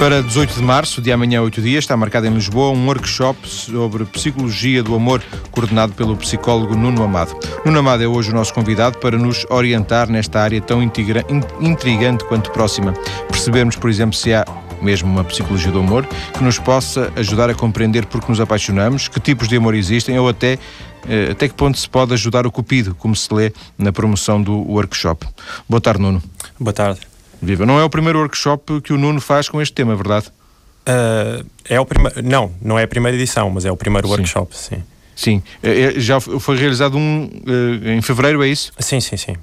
Para 18 de março, de amanhã a 8 dias, está marcado em Lisboa um workshop sobre psicologia do amor, coordenado pelo psicólogo Nuno Amado. Nuno Amado é hoje o nosso convidado para nos orientar nesta área tão intrigante quanto próxima. Percebermos, por exemplo, se há mesmo uma psicologia do amor, que nos possa ajudar a compreender porque nos apaixonamos, que tipos de amor existem ou até eh, até que ponto se pode ajudar o cupido, como se lê na promoção do workshop. Boa tarde, Nuno. Boa tarde. Viva. Não é o primeiro workshop que o Nuno faz com este tema, verdade? Uh, é o primeiro. Não, não é a primeira edição, mas é o primeiro sim. workshop, sim. Sim. É, é, já foi realizado um uh, em fevereiro, é isso? Sim, sim, sim.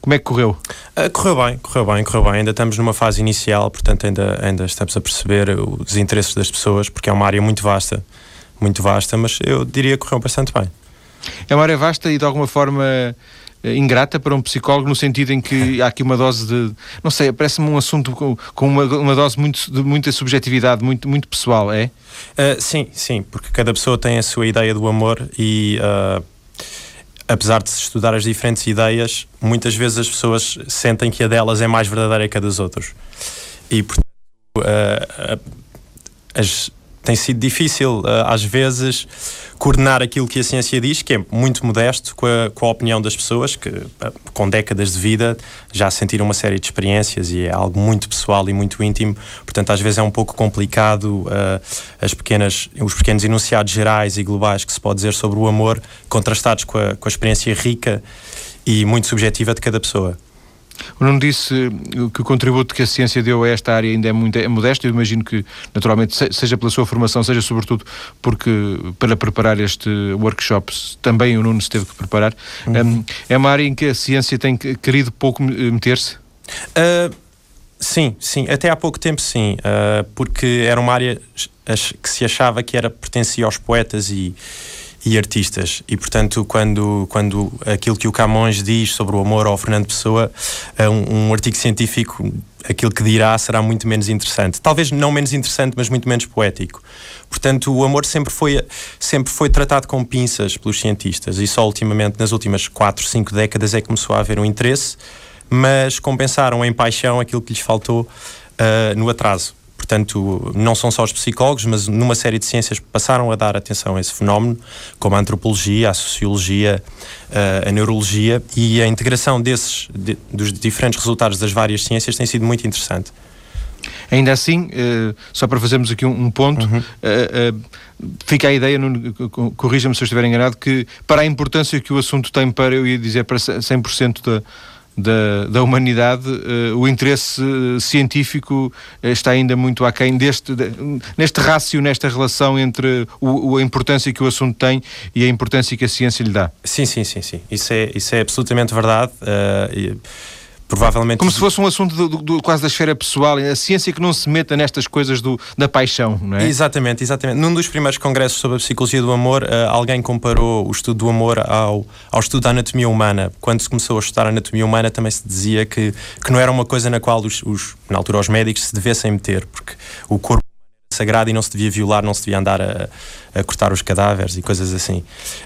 Como é que correu? Uh, correu bem, correu bem, correu bem. Ainda estamos numa fase inicial, portanto ainda, ainda estamos a perceber os interesses das pessoas, porque é uma área muito vasta, muito vasta, mas eu diria que correu bastante bem. É uma área vasta e de alguma forma ingrata para um psicólogo no sentido em que há aqui uma dose de não sei, parece-me um assunto com, com uma, uma, dose muito, de muita subjetividade, muito, muito pessoal, é? Uh, sim, sim, porque cada pessoa tem a sua ideia do amor e uh, apesar de se estudar as diferentes ideias, muitas vezes as pessoas sentem que a delas é mais verdadeira que a dos outros. E portanto uh, as tem sido difícil, uh, às vezes, coordenar aquilo que a ciência diz, que é muito modesto com a, com a opinião das pessoas, que com décadas de vida já sentiram uma série de experiências e é algo muito pessoal e muito íntimo. Portanto, às vezes é um pouco complicado uh, as pequenas, os pequenos enunciados gerais e globais que se pode dizer sobre o amor, contrastados com a, com a experiência rica e muito subjetiva de cada pessoa. O Nuno disse que o contributo que a ciência deu a esta área ainda é muito é modesto. Eu imagino que, naturalmente, seja pela sua formação, seja sobretudo porque para preparar este workshop também o Nuno se teve que preparar. Uhum. É uma área em que a ciência tem querido pouco meter-se? Uh, sim, sim. Até há pouco tempo, sim. Uh, porque era uma área que se achava que era pertencia aos poetas e e artistas. E, portanto, quando, quando aquilo que o Camões diz sobre o amor ao Fernando Pessoa, é um, um artigo científico, aquilo que dirá será muito menos interessante. Talvez não menos interessante, mas muito menos poético. Portanto, o amor sempre foi, sempre foi tratado com pinças pelos cientistas e só ultimamente, nas últimas 4, 5 décadas, é que começou a haver um interesse, mas compensaram em paixão aquilo que lhes faltou uh, no atraso. Portanto, não são só os psicólogos, mas numa série de ciências passaram a dar atenção a esse fenómeno, como a antropologia, a sociologia, eh, a neurologia, e a integração desses, de, dos diferentes resultados das várias ciências tem sido muito interessante. Ainda assim, uh, só para fazermos aqui um, um ponto, uhum. uh, uh, fica a ideia, corrija-me se eu estiver enganado, que para a importância que o assunto tem para, eu ia dizer, para 100% da, da, da humanidade, uh, o interesse científico eh, está ainda muito aquém deste, de, neste rácio, nesta relação entre o, a importância que o assunto tem e a importância que a ciência lhe dá. Sim, sim, sim, sim. Isso é, isso é absolutamente verdade. Uh, e provavelmente. Como se fosse um assunto do, do, quase da esfera pessoal, a ciência que não se meta nestas coisas do, da paixão, não é? Exatamente, exatamente. Num dos primeiros congressos sobre a psicologia do amor, uh, alguém comparou o estudo do amor ao, ao estudo da anatomia humana. Quando se começou a estudar a anatomia humana, também se dizia que, que não era uma coisa na qual os, os na altura, os médicos se devessem meter, porque o corpo sagrado e não se devia violar, não se devia andar a, a, cortar os cadáveres e coisas assim.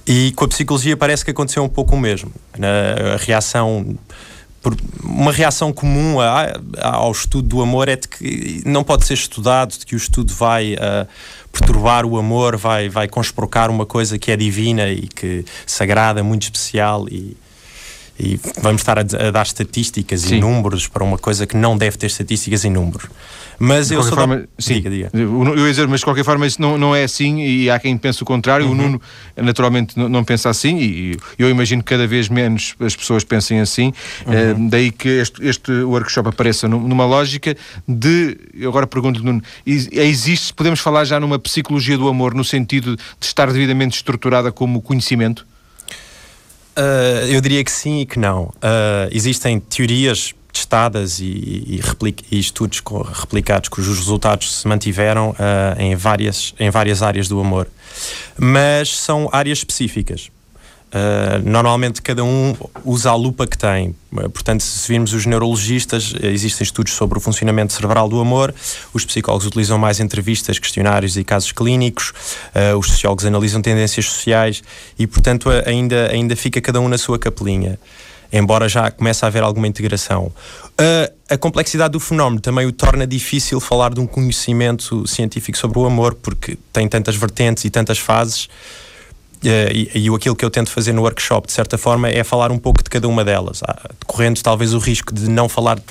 E com a psicologia parece que aconteceu um pouco o mesmo. Na, a reação uma reação comum a, a, ao estudo do amor é de que não pode ser estudado, de que o estudo vai uh, perturbar o amor, vai, vai consprocar uma coisa que é divina e que sagrada, muito especial e, e vamos estar a, a dar estatísticas Sim. e números para uma coisa que não deve ter estatísticas e números. Mas de eu sou. Forma, da... sim, diga, diga. Eu ia dizer, mas de qualquer forma isso não, não é assim e há quem pense o contrário. Uhum. O Nuno naturalmente não, não, pensa assim e eu imagino que cada vez menos as pessoas pensem assim. Uhum. Uh, daí que este, este workshop apareça numa lógica de. Agora pergunto-lhe, Nuno, existe, podemos falar já numa psicologia do amor no sentido de estar devidamente estruturada como conhecimento? Uh, eu diria que sim e que não. Uh, existem teorias testadas e, e, e estudos replicados cujos resultados se mantiveram uh, em, várias, em várias áreas do amor. Mas são áreas específicas. Uh, normalmente cada um usa a lupa que tem. Uh, portanto, se virmos os neurologistas, uh, existem estudos sobre o funcionamento cerebral do amor, os psicólogos utilizam mais entrevistas, questionários e casos clínicos, os sociólogos analisam tendências sociais e, portanto, ainda, ainda fica cada um na sua capelinha. embora já comece a haver alguma integração. Uh, a complexidade do fenómeno também o torna difícil falar de um conhecimento científico sobre o amor, porque tem tantas vertentes e tantas fases. Uh, e, e aquilo que eu tento fazer no workshop, de certa forma, é falar um pouco de cada uma delas, ah, correndo talvez o risco de não falar uh,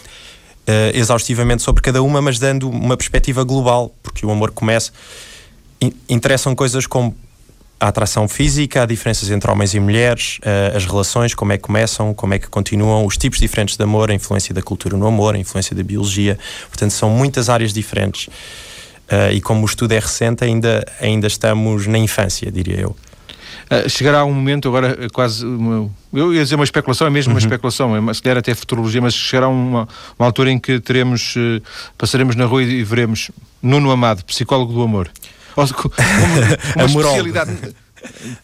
exaustivamente sobre cada uma, mas dando uma perspectiva global, porque o amor começa. interessam coisas como a atração física, há diferenças entre homens e mulheres, uh, as relações, como é que começam, como é que continuam, os tipos diferentes de amor, a influência da cultura no amor, a influência da biologia. Portanto, são muitas áreas diferentes. Uh, e como o estudo é recente, ainda, ainda estamos na infância, diria eu. Uh, chegará um momento, agora quase. Uma, eu ia dizer uma especulação, é mesmo uhum. uma especulação, é, se calhar até futurologia, mas chegará uma, uma altura em que teremos. Uh, passaremos na rua e veremos Nuno Amado, psicólogo do amor. Ou, como, uma especialidade.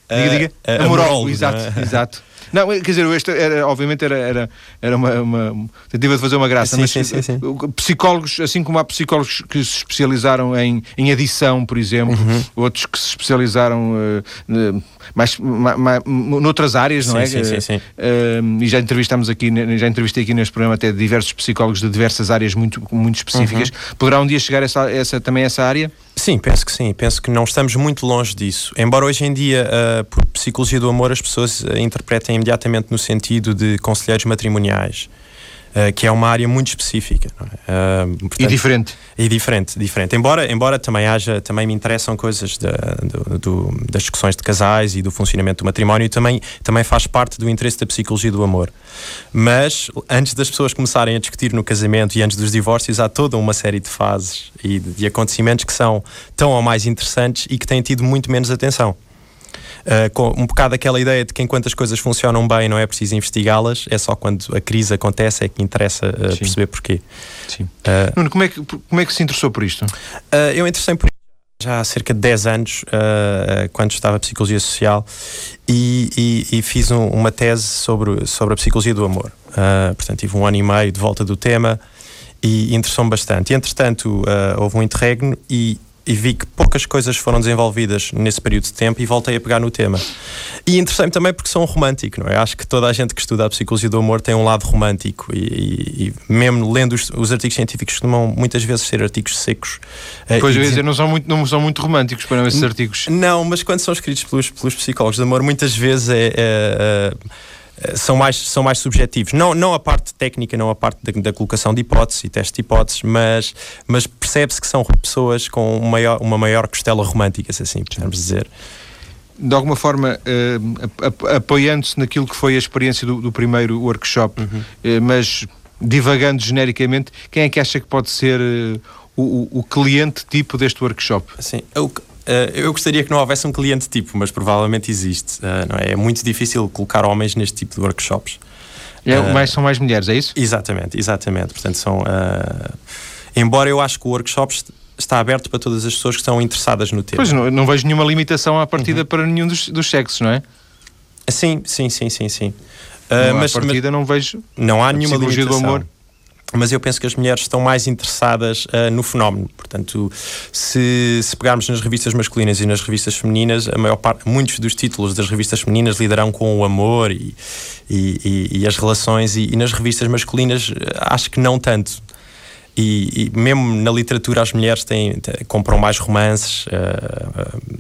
diga, diga. Uh, Amorólogo, exato, é? exato. Não, quer dizer, este era, obviamente era, era, era uma, uma tentativa de fazer uma graça, sim, mas sim, sim, sim. psicólogos, assim como há psicólogos que se especializaram em, em adição, por exemplo, uhum. outros que se especializaram uh, mais, mais, noutras áreas, não é? Sim, sim, sim. Uh, e já entrevistamos aqui, já entrevistei aqui neste programa até diversos psicólogos de diversas áreas muito, muito específicas. Uhum. Poderá um dia chegar essa, essa, também essa área? Sim, penso que sim. Penso que não estamos muito longe disso. Embora hoje em dia, uh, por psicologia do amor, as pessoas interpretem imediatamente no sentido de conselheiros matrimoniais. Uh, que é uma área muito específica é? uh, portanto, e diferente e diferente diferente embora embora também haja também me interessam coisas da, do, do, das discussões de casais e do funcionamento do matrimónio também também faz parte do interesse da psicologia do amor mas antes das pessoas começarem a discutir no casamento e antes dos divórcios há toda uma série de fases e de, de acontecimentos que são tão ou mais interessantes e que têm tido muito menos atenção uh, com um bocado aquela ideia de que enquanto as coisas funcionam bem não é preciso investigá-las, é só quando a crise acontece é que interessa uh, perceber porquê. Sim. Uh, Nuno, como é, que, como é que se interessou por isto? eu interessei por já há cerca de 10 anos, uh, quando estava a Psicologia Social, e, e, e fiz um, uma tese sobre, sobre a psicologia do amor. Uh, portanto, tive um ano e meio de volta do tema e interessou-me bastante. E, entretanto, uh, houve um interregno e e vi que poucas coisas foram desenvolvidas nesse período de tempo e voltei a pegar no tema. E interessei-me também porque sou um romântico, não é? Acho que toda a gente que estuda a psicologia do amor tem um lado romântico e, e, e mesmo lendo os, os, artigos científicos costumam muitas vezes ser artigos secos. Eh, pois eu ia dizer, não são muito, não são muito românticos para esses artigos. Não, mas quando são escritos pelos, pelos psicólogos do amor, muitas vezes é, é, é são mais, são mais subjetivos. Não, não a parte técnica, não a parte da, da colocação de hipóteses e teste de hipóteses, mas, mas percebe-se que são pessoas com uma maior, uma maior costela romântica, se assim podemos dizer. De alguma forma, uh, apoiando-se naquilo que foi a experiência do, do primeiro workshop, uhum. uh, mas divagando genericamente, quem é que acha que pode ser uh, o, o, cliente tipo deste workshop? Sim, o, eu gostaria que não houvesse um cliente tipo, mas provavelmente existe. Uh, não é? é muito difícil colocar homens neste tipo de workshops. É, uh, mais, são mais mulheres, é isso? Exatamente, exatamente. Portanto, são. embora eu acho que o workshop está aberto para todas as pessoas que estão interessadas no tema. Pois não, não vejo nenhuma limitação à partida uhum. para nenhum dos, dos sexos, não é? Sim, sim, sim, sim, sim. Uh, mas, à partida mas, não vejo. Não há nenhuma limitação. do amor mas eu penso que as mulheres estão mais interessadas uh, no fenómeno. Portanto, se, se, pegarmos nas revistas masculinas e nas revistas femininas, a maior parte, muitos dos títulos das revistas femininas lidarão com o amor e, e, e, e as relações, e, nas revistas masculinas ah, acho que não tanto. E, mesmo na literatura as mulheres têm, têm compram mais romances. Uh, uh,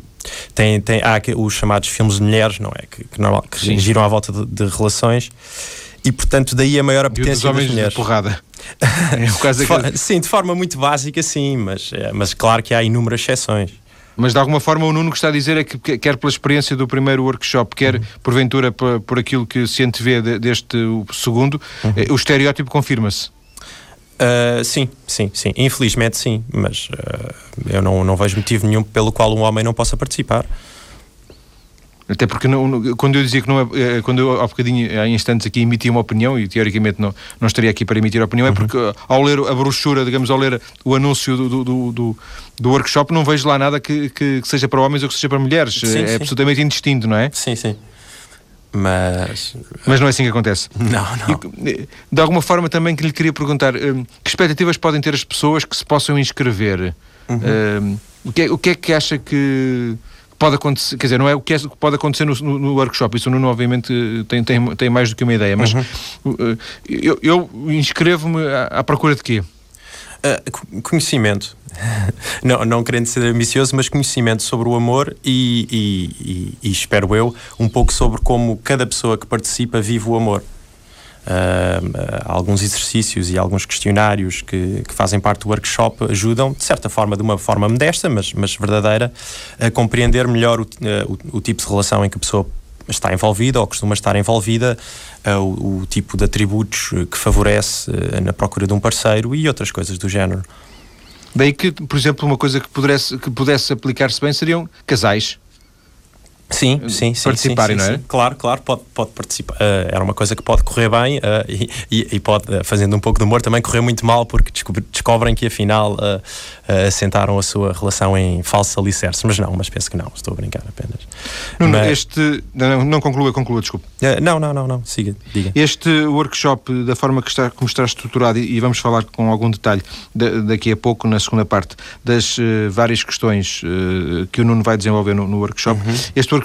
tem, tem, há os chamados filmes de mulheres, não é? Que, que, que giram à volta de, de relações e portanto daí a maior apetência das mulheres. De porrada. É sim, de forma muito básica, sim, mas, é, mas claro que há inúmeras exceções. Mas de alguma forma o Nuno que está a dizer é que quer pela experiência do primeiro workshop, quer uhum. porventura por, por aquilo que se antevê deste segundo, uhum. Eh, o estereótipo confirma-se. Uh, sim, sim, sim. Infelizmente sim, mas uh, eu não, não vejo motivo nenhum pelo qual um homem não possa participar. Até porque não, quando eu dizia que não é, é, quando eu há bocadinho, há instantes aqui emitia uma opinião e teoricamente não, não estaria aqui para emitir a opinião, é uhum. é porque ao ler a brochura, digamos, ao ler o anúncio do, do, do, do workshop, não vejo lá nada que, que, seja para homens ou que seja para mulheres. Sim, é sim. absolutamente indistinto, não é? Sim, sim. Mas. Mas não é assim que acontece. Não, não. E, de alguma forma também que lhe queria perguntar hum, que expectativas podem ter as pessoas que se possam inscrever? Uhum. Um, o, que é, o que é que acha que pode acontecer, quer dizer, não é o que, é, que pode acontecer no, no, no, workshop, isso o Nuno obviamente tem, tem, tem mais do que uma ideia, mas uhum. uh, eu, eu inscrevo-me à, à procura de quê? Uh, conhecimento. não, não querendo ser ambicioso, mas conhecimento sobre o amor e, e, e, e, espero eu, um pouco sobre como cada pessoa que participa vive o amor. Uh, alguns exercícios e alguns questionários que, que, fazem parte do workshop ajudam, de certa forma, de uma forma modesta, mas, mas verdadeira, a compreender melhor o, o, o tipo de relação em que a pessoa está envolvida ou costuma estar envolvida, uh, o, o, tipo de atributos que favorece uh, na procura de um parceiro e outras coisas do género. Daí que, por exemplo, uma coisa que pudesse, que pudesse aplicar-se bem seriam casais Sim, sim, sim. Participarem, sim, sim, não é? Claro, claro, pode, pode participar. Uh, era uma coisa que pode correr bem uh, e, e, pode, uh, fazendo um pouco de humor, também correr muito mal porque descobrem que afinal assentaram a sua relação em falso alicerce. Mas não, mas penso que não, estou a brincar apenas. Nuno, mas... este. Não, não conclua, conclua, desculpe. não, não, não, não, siga, diga. Este workshop, da forma que está, como está estruturado, e, e vamos falar com algum detalhe de, daqui a pouco, na segunda parte, das várias questões que o Nuno vai desenvolver no, no workshop, uhum. este workshop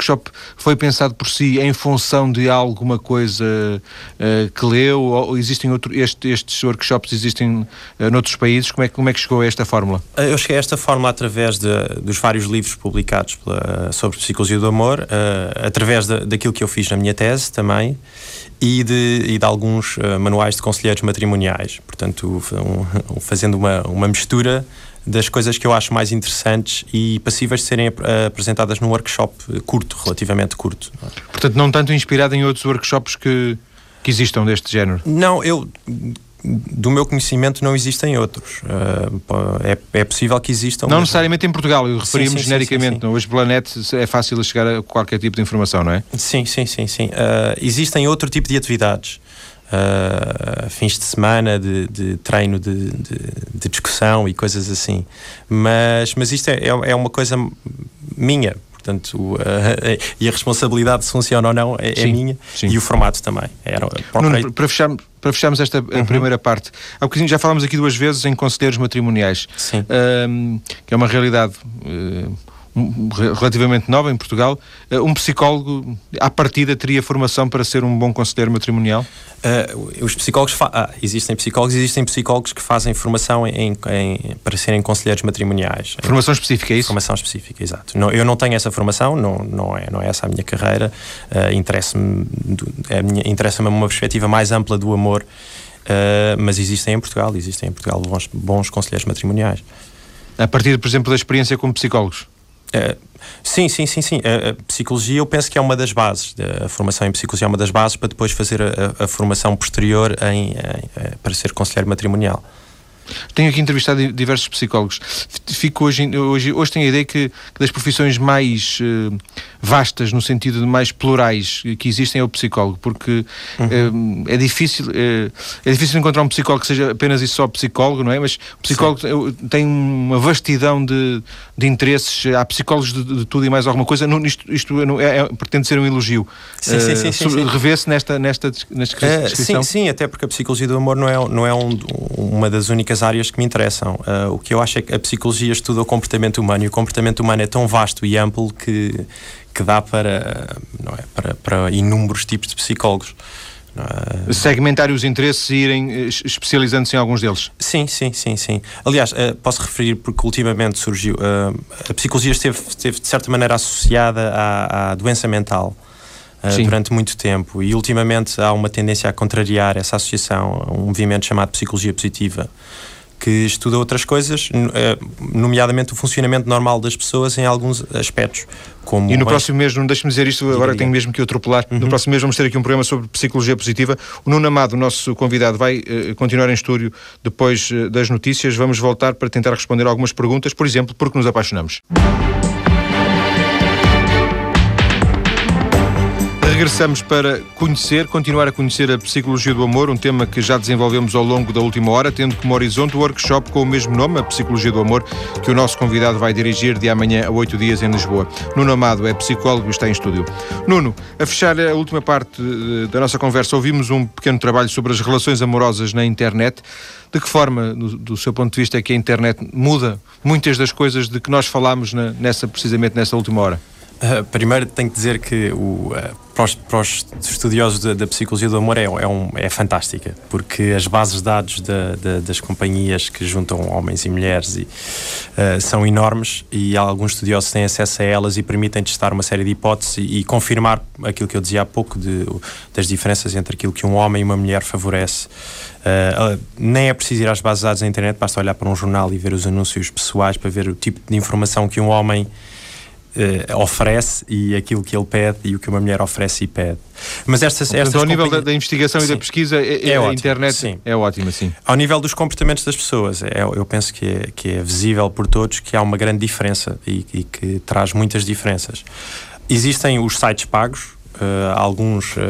foi pensado por si em função de alguma coisa uh, que leu? Ou existem outro, este, estes workshops existem uh, noutros países? Como é, como é que chegou a esta fórmula? Eh, eu cheguei a esta fórmula através de, dos vários livros publicados pela, sobre psicologia do amor, uh, através de, daquilo que eu fiz na minha tese também. E de, e de alguns manuais de conselheiros matrimoniais. Portanto, um, fazendo uma, uma mistura das coisas que eu acho mais interessantes e passíveis de serem apresentadas num workshop curto, relativamente curto. Portanto, não tanto inspirado em outros workshops que, que existam deste género? Não, eu do meu conhecimento não existem outros. Uh, é, é possível que existam. Não necessariamente em Portugal, eu referi-me genericamente. Sim, sim, sim. Hoje pela net é fácil chegar a qualquer tipo de informação, não é? Sim, sim, sim. sim. Uh, existem outro tipo de atividades uh, fins de semana de, de treino de, de, de, discussão e coisas assim. Mas, mas isto é, é, é uma coisa minha, portanto, uh, e a responsabilidade se funciona ou não é, é sim, é minha sim. e o formato também. Era, Nuno, para, fecharmos, para fecharmos esta uhum. primeira parte, há bocadinho já falámos aqui duas vezes em conselheiros matrimoniais, uh, que é uma realidade. Uh, relativamente nova em Portugal. Eh, um psicólogo, à partida, teria formação para ser um bom conselheiro matrimonial? Uh, os psicólogos ah, existem psicólogos existem psicólogos que fazem formação em, em, para serem conselheiros matrimoniais. Formação específica, é isso? Formação específica, exato. Não, eu não tenho essa formação, não, não, é, não é essa a minha carreira. Uh, interessa-me é interessa-me uma perspectiva mais ampla do amor, uh, mas existem em Portugal, existem em Portugal bons, bons conselheiros matrimoniais. A partir, por exemplo, da experiência como psicólogos? Uh, sim, sim, sim, sim. A, a, psicologia eu penso que é uma das bases. A formação em psicologia é uma das bases para depois fazer a, a formação posterior em, em, para ser conselheiro matrimonial. Tenho aqui entrevistado diversos psicólogos. Fico hoje, hoje, hoje tenho a ideia que, que das profissões mais uh, vastas, no sentido de mais plurais que existem, é o psicólogo, porque uhum. uh, é, difícil, uh, é difícil encontrar um psicólogo que seja apenas e só psicólogo, não é? Mas o psicólogo Sim. tem uma vastidão de, de interesses, há psicólogos de, de tudo e mais alguma coisa. Não, isto isto é, é, pretende ser um elogio. Sim, sim, sim. sim, sim. Revê-se nesta, nesta, nesta descrição? sim, sim, até porque a psicologia do amor não é, não é um, uma das únicas únicas áreas que me interessam. Uh, o que eu acho é que a psicologia estuda o comportamento humano e o comportamento humano é tão vasto e amplo que, que dá para, não é, para, para inúmeros tipos de psicólogos. É? Segmentar os interesses e irem eh, especializando-se em alguns deles. Sim, sim, sim, sim. Aliás, uh, posso referir porque ultimamente surgiu. A psicologia esteve, esteve, de certa maneira associada à, à doença mental. Uh, durante muito tempo e ultimamente há uma tendência a contrariar essa associação, um movimento chamado psicologia positiva, que estuda outras coisas, eh, nomeadamente o funcionamento normal das pessoas em alguns aspectos. Como e no próximo mês, não deixe-me dizer isto, agora tenho mesmo que atropelar. Uhum. No próximo mês vamos ter aqui um programa sobre psicologia positiva. O Nuno Amado, o nosso convidado, vai uh, continuar em estúdio depois uh, das notícias. Vamos voltar para tentar responder algumas perguntas, por exemplo, porque nos apaixonamos. Regressamos para conhecer, continuar a conhecer a psicologia do amor, um tema que já desenvolvemos ao longo da última hora, tendo como horizonte o workshop com o mesmo nome, a Psicologia do Amor, que o nosso convidado vai dirigir de amanhã a oito dias em Lisboa. Nuno Amado é psicólogo e está em estúdio. Nuno, a fechar a última parte eh, da nossa conversa, ouvimos um pequeno trabalho sobre as relações amorosas na internet. De que forma, do, seu ponto de vista, é que a internet muda muitas das coisas de que nós falámos nessa, precisamente nessa última hora? Uh, primeiro tenho que dizer que o, uh, para, os, para, os, estudiosos da, da, psicologia do amor é, é, um, é, fantástica, porque as bases de dados da, da, das companhias que juntam homens e mulheres e, uh, são enormes e alguns estudiosos têm acesso a elas e permitem testar uma série de hipóteses e, e confirmar aquilo que eu dizia há pouco de, das diferenças entre aquilo que um homem e uma mulher favorece. Uh, nem é preciso ir às bases de dados da internet, basta olhar para um jornal e ver os anúncios pessoais para ver o tipo de informação que um homem uh, oferece e aquilo que ele pede e o que uma mulher oferece e pede. Mas estas, Portanto, estas ao nível da, da investigação sim. e da pesquisa, é, é a ótimo, internet sim. é ótima, sim. Ao nível dos comportamentos das pessoas, é, eu penso que é, que é visível por todos que há uma grande diferença e, e que traz muitas diferenças. Existem os sites pagos, Uh, alguns, uh,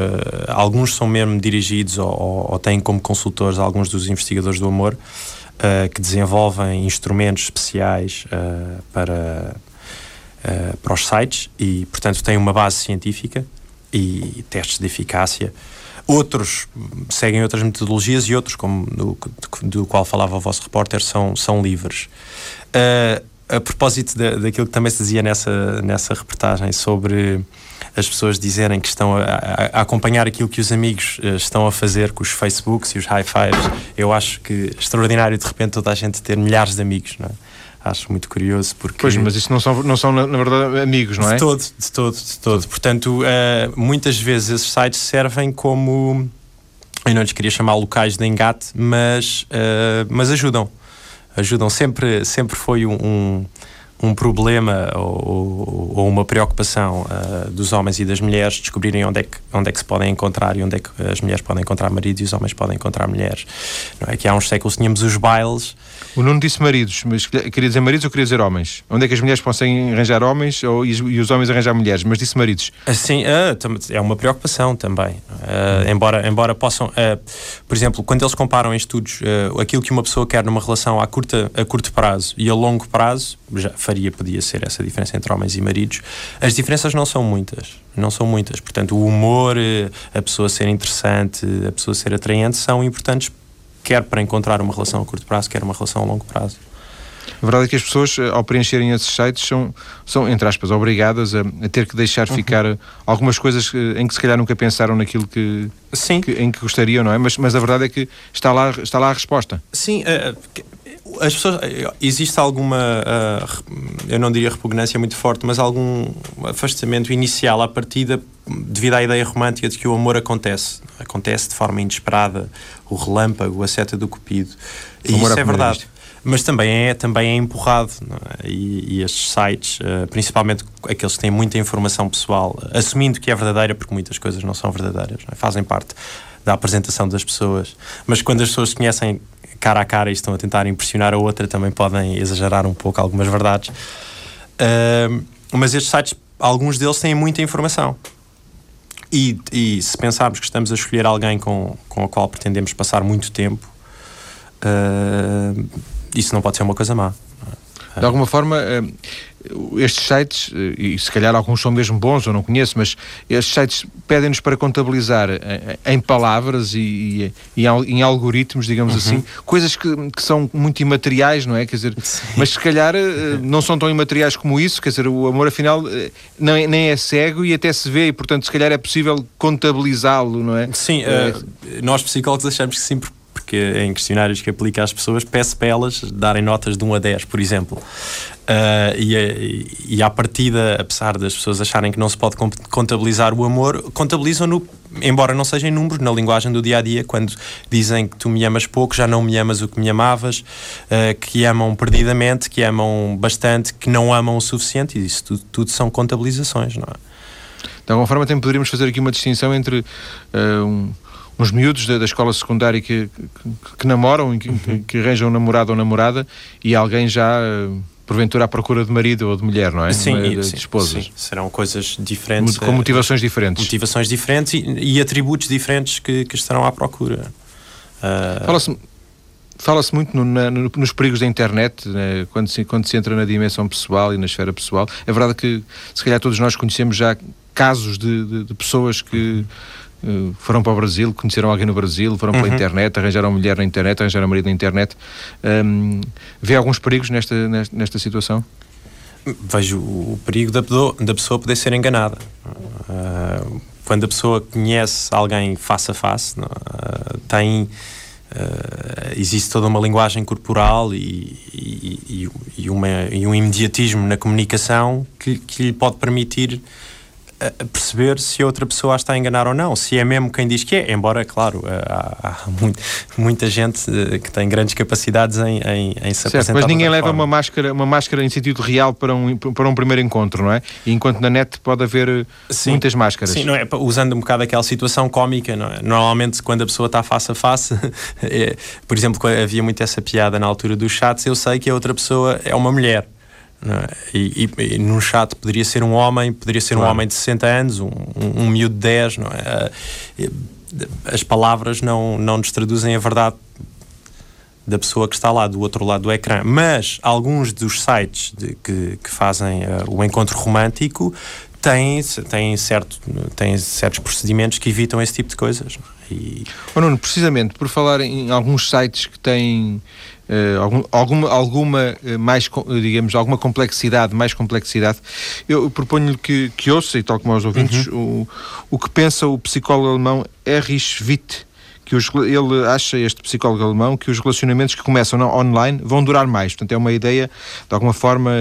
alguns são mesmo dirigidos ou, ou, ou, têm como consultores alguns dos investigadores do amor uh, que desenvolvem instrumentos especiais para, uh, para os sites e, portanto, tem uma base científica e testes de eficácia. Outros seguem outras metodologias e outros, como do, do qual falava o vosso repórter, são, são livres. Uh, a propósito da, daquilo que também se dizia nessa, nessa reportagem sobre as pessoas dizerem que estão a, a, acompanhar aquilo que os amigos uh, estão a fazer com os Facebooks e os high fives, eu acho que extraordinário de repente toda a gente ter milhares de amigos, não é? Acho muito curioso porque... Pois, mas isso não são, não são na, verdade, amigos, não é? De todo, de todo, de todo. Portanto, uh, muitas vezes esses sites servem como... Eu não lhes queria chamar locais de engate, mas, uh, mas ajudam. Ajudam. Sempre, sempre foi um, um um problema ou, ou uma preocupação uh, dos homens e das mulheres descobrirem onde é, que, onde é que se podem encontrar e onde é que as mulheres podem encontrar maridos e os homens podem encontrar mulheres. Não é que há uns séculos tínhamos os bailes. O Nuno disse maridos, mas queria dizer maridos ou queria dizer homens? Onde é que as mulheres conseguem arranjar homens ou, e os homens arranjar mulheres? Mas disse maridos. Assim, uh, é uma preocupação também. Uh, embora, embora possam, por exemplo, quando eles comparam em estudos aquilo que uma pessoa quer numa relação a, curta, a curto prazo e a longo prazo, já faria, podia ser essa diferença entre homens e maridos. As diferenças não são muitas, não são muitas. Portanto, o humor, eh, a pessoa ser interessante, a pessoa ser atraente são importantes quer para encontrar uma relação a curto prazo, quer uma relação a longo prazo. A verdade é que as pessoas, eh, ao preencherem esses sites, são, são entre aspas, obrigadas a, a ter que deixar uhum. ficar algumas coisas eh, em que se calhar nunca pensaram naquilo que, Sim. que em que gostariam, não é? Mas, mas a verdade é que está lá, está lá a resposta. Sim, uh, as pessoas existe alguma uh, eu não diria repugnância muito forte mas algum afastamento inicial à partida devido à ideia romântica de que o amor acontece acontece de forma inesperada o relâmpago a seta do cupido e isso é verdade mas também é também é empurrado é? E, e, estes sites uh, principalmente aqueles que têm muita informação pessoal assumindo que é verdadeira porque muitas coisas não são verdadeiras não é? fazem parte da apresentação das pessoas mas quando as pessoas conhecem cara a cara e estão a tentar impressionar a outra, também podem exagerar um pouco algumas verdades. Uh, mas estes sites, alguns deles têm muita informação. E, e, se pensarmos que estamos a escolher alguém com, com a qual pretendemos passar muito tempo, uh, isso não pode ser uma coisa má. De alguma forma, estes sites, eh, e se calhar alguns são mesmo bons, eu não conheço, mas estes sites pedem-nos para contabilizar eh, em palavras e, e, em algoritmos, digamos uhum. assim, coisas que, que, são muito imateriais, não é? Quer dizer, Sim. mas se calhar não são tão imateriais como isso, quer dizer, o amor afinal não é, nem é cego e até se vê, e portanto, se calhar é possível contabilizá-lo, não é? Sim, é... Nós psicólogos achamos que sim, porque em questionários que aplica às pessoas peço para elas darem notas de 1 a 10, por exemplo. Uh, e, e à partida, apesar das pessoas acharem que não se pode contabilizar o amor, contabilizam-no, embora não seja em números, na linguagem do dia a dia, quando dizem que tu me amas pouco, já não me amas o que me amavas, uh, que amam perdidamente, que amam bastante, que não amam o suficiente, e isso tudo, tudo são contabilizações, não é? De alguma forma, também poderíamos fazer aqui uma distinção entre uh, um uns miúdos da, da escola secundária que, que, que namoram, que, uhum. que, arranjam um namorado ou namorada e alguém já eh, porventura à procura de marido ou de mulher, não é? Sim, de, de esposas. Sim. Serão coisas diferentes. Com motivações diferentes. Motivações diferentes e, e atributos diferentes que, que estarão à procura. Uh... Fala-se fala-se muito no, na, no, nos perigos da internet, né, quando, se, quando se entra na dimensão pessoal e na esfera pessoal. É verdade que, se calhar, todos nós conhecemos já casos de, de, de pessoas que. Uhum eh, foram para o Brasil, conheceram alguém no Brasil, foram pela uhum. internet, arranjaram mulher na internet, arranjaram marido na internet. Um, vê alguns perigos nesta, nesta, nesta situação? Vejo o perigo da, da pessoa poder ser enganada. Uh, quando a pessoa conhece alguém face a face, uh, tem. Uh, existe toda uma linguagem corporal e, e, e, uma, e um imediatismo na comunicação que, que lhe pode permitir perceber se a outra pessoa a está a enganar ou não, se é mesmo quem diz que é, embora, claro, há, há muito, muita gente eh, que tem grandes capacidades em, em, em se certo, apresentar. Mas ninguém leva uma máscara, uma máscara em sentido real para um, para um primeiro encontro, não é? E enquanto na net pode haver eh, sim, muitas máscaras. Sim, não é? usando um bocado aquela situação cómica, é? Normalmente quando a pessoa está face a face, é, por exemplo, havia muito essa piada na altura dos chats, eu sei que a outra pessoa é uma mulher. É? E, e, e, num chat poderia ser um homem, poderia ser claro. um homem de 60 anos, um, um, um miúdo de 10, não é? As palavras não, não nos traduzem a verdade da pessoa que está lá do outro lado do ecrã. Mas alguns dos sites de, que, que fazem uh, o encontro romântico têm, têm, certo, têm certos procedimentos que evitam esse tipo de coisas. E... Oh, Nuno, precisamente por falar em alguns sites que têm Uh, algum, alguma, alguma uh, mais, digamos, alguma complexidade, mais complexidade, eu proponho-lhe que, que ouça, e tal como aos ouvintes, uhum. o, o que pensa o psicólogo alemão Erich Witt, que os, ele acha, este psicólogo alemão, que os relacionamentos que começam online vão durar mais. Portanto, é uma ideia, de alguma forma,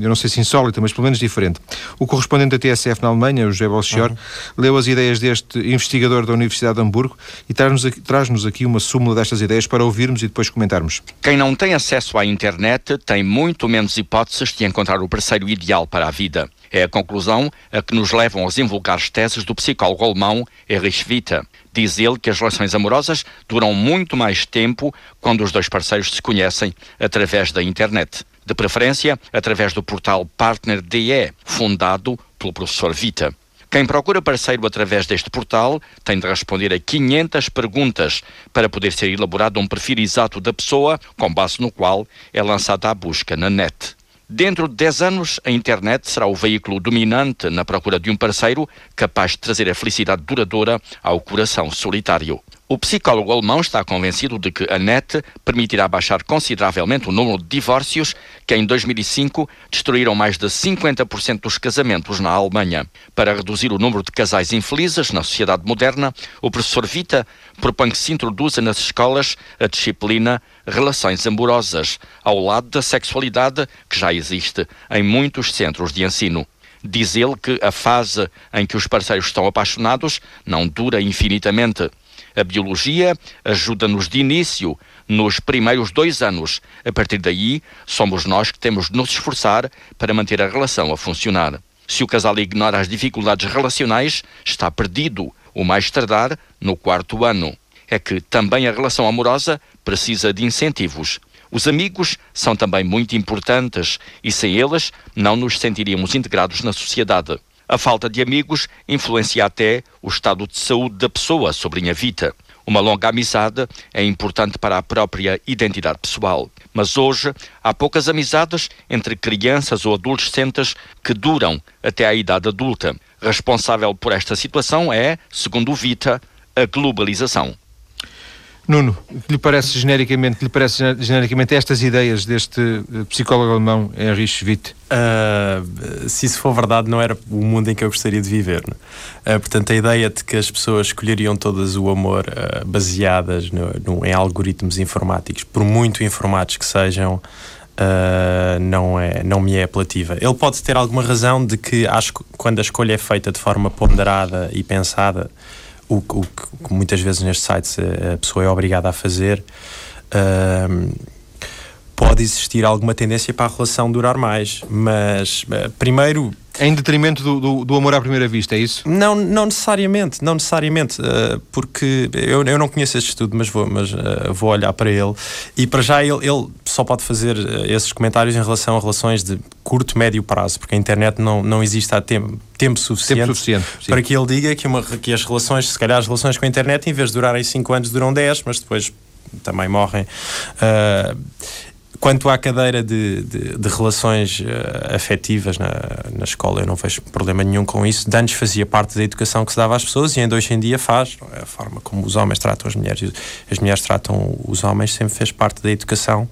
eu não sei se insólita, mas pelo menos diferente. O correspondente da TSF na Alemanha, o José Belchior, uhum. leu as ideias deste investigador da Universidade de Hamburgo e traz-nos aqui, traz aqui uma súmula destas ideias para ouvirmos e depois comentarmos. Quem não tem acesso à internet tem muito menos hipóteses de encontrar o parceiro ideal para a vida. É a conclusão a que nos levam as invulgares teses do psicólogo alemão Erich Witte. Diz ele que as relações amorosas duram muito mais tempo quando os dois parceiros se conhecem através da internet. De preferência, através do portal PartnerDE, fundado pelo professor Vita. Quem procura parceiro através deste portal tem de responder a 500 perguntas para poder ser elaborado um perfil exato da pessoa, com base no qual é lançada a busca na net. Dentro de 10 anos, a internet será o veículo dominante na procura de um parceiro capaz de trazer a felicidade duradoura ao coração solitário. O psicólogo alemão está convencido de que a net permitirá baixar consideravelmente o número de divórcios que em 2005 destruíram mais de 50% dos casamentos na Alemanha. Para reduzir o número de casais infelizes na sociedade moderna, o professor Vita propõe que se introduza nas escolas a disciplina Relações Amorosas, ao lado da sexualidade que já existe em muitos centros de ensino. Diz ele que a fase em que os parceiros estão apaixonados não dura infinitamente. A biologia ajuda-nos de início, nos primeiros dois anos. A partir daí, somos nós que temos de nos esforçar para manter a relação a funcionar. Se o casal ignora as dificuldades relacionais, está perdido, o mais tardar no quarto ano. É que também a relação amorosa precisa de incentivos. Os amigos são também muito importantes e sem eles não nos sentiríamos integrados na sociedade. A falta de amigos influencia até o estado de saúde da pessoa, sobrinha Vita. Uma longa amizade é importante para a própria identidade pessoal. Mas hoje há poucas amizades entre crianças ou adolescentes que duram até a idade adulta. Responsável por esta situação é, segundo Vita, a globalização. Nuno, que lhe parece genericamente, lhe parece genericamente estas ideias deste eh, psicólogo alemão Erich Witt? Uh, se isso for verdade, não era o mundo em que eu gostaria de viver. Uh, portanto, a ideia de que as pessoas escolheriam todas o amor uh, baseadas no, no, em algoritmos informáticos, por muito informados que sejam, não, é, não me é apelativa. Ele pode ter alguma razão de que acho que quando a escolha é feita de forma ponderada e pensada, o, o que muitas vezes nestes sites a, pessoa é obrigada a fazer, uh, pode existir alguma tendência para a relação durar mais. Mas, uh, primeiro. Em detrimento do, do, do, amor à primeira vista, é isso? Não, não necessariamente, não necessariamente, uh, porque eu, eu não conheço este estudo, mas, vou, mas uh, vou olhar para ele. E para já ele, ele só pode fazer esses comentários em relação a relações de curto, médio prazo, porque a internet não, não existe há tempo, tempo suficiente, tempo suficiente para que ele diga que, uma, que as relações, se calhar as relações com a internet, em vez de durarem 5 anos, duram 10, mas depois também morrem. Uh, Quanto à cadeira de, de, de relações uh, afetivas na, na escola, eu não vejo problema nenhum com isso. De antes fazia parte da educação que se dava às pessoas e ainda hoje em dia faz. É a forma como os homens tratam as mulheres as mulheres tratam os homens sempre fez parte da educação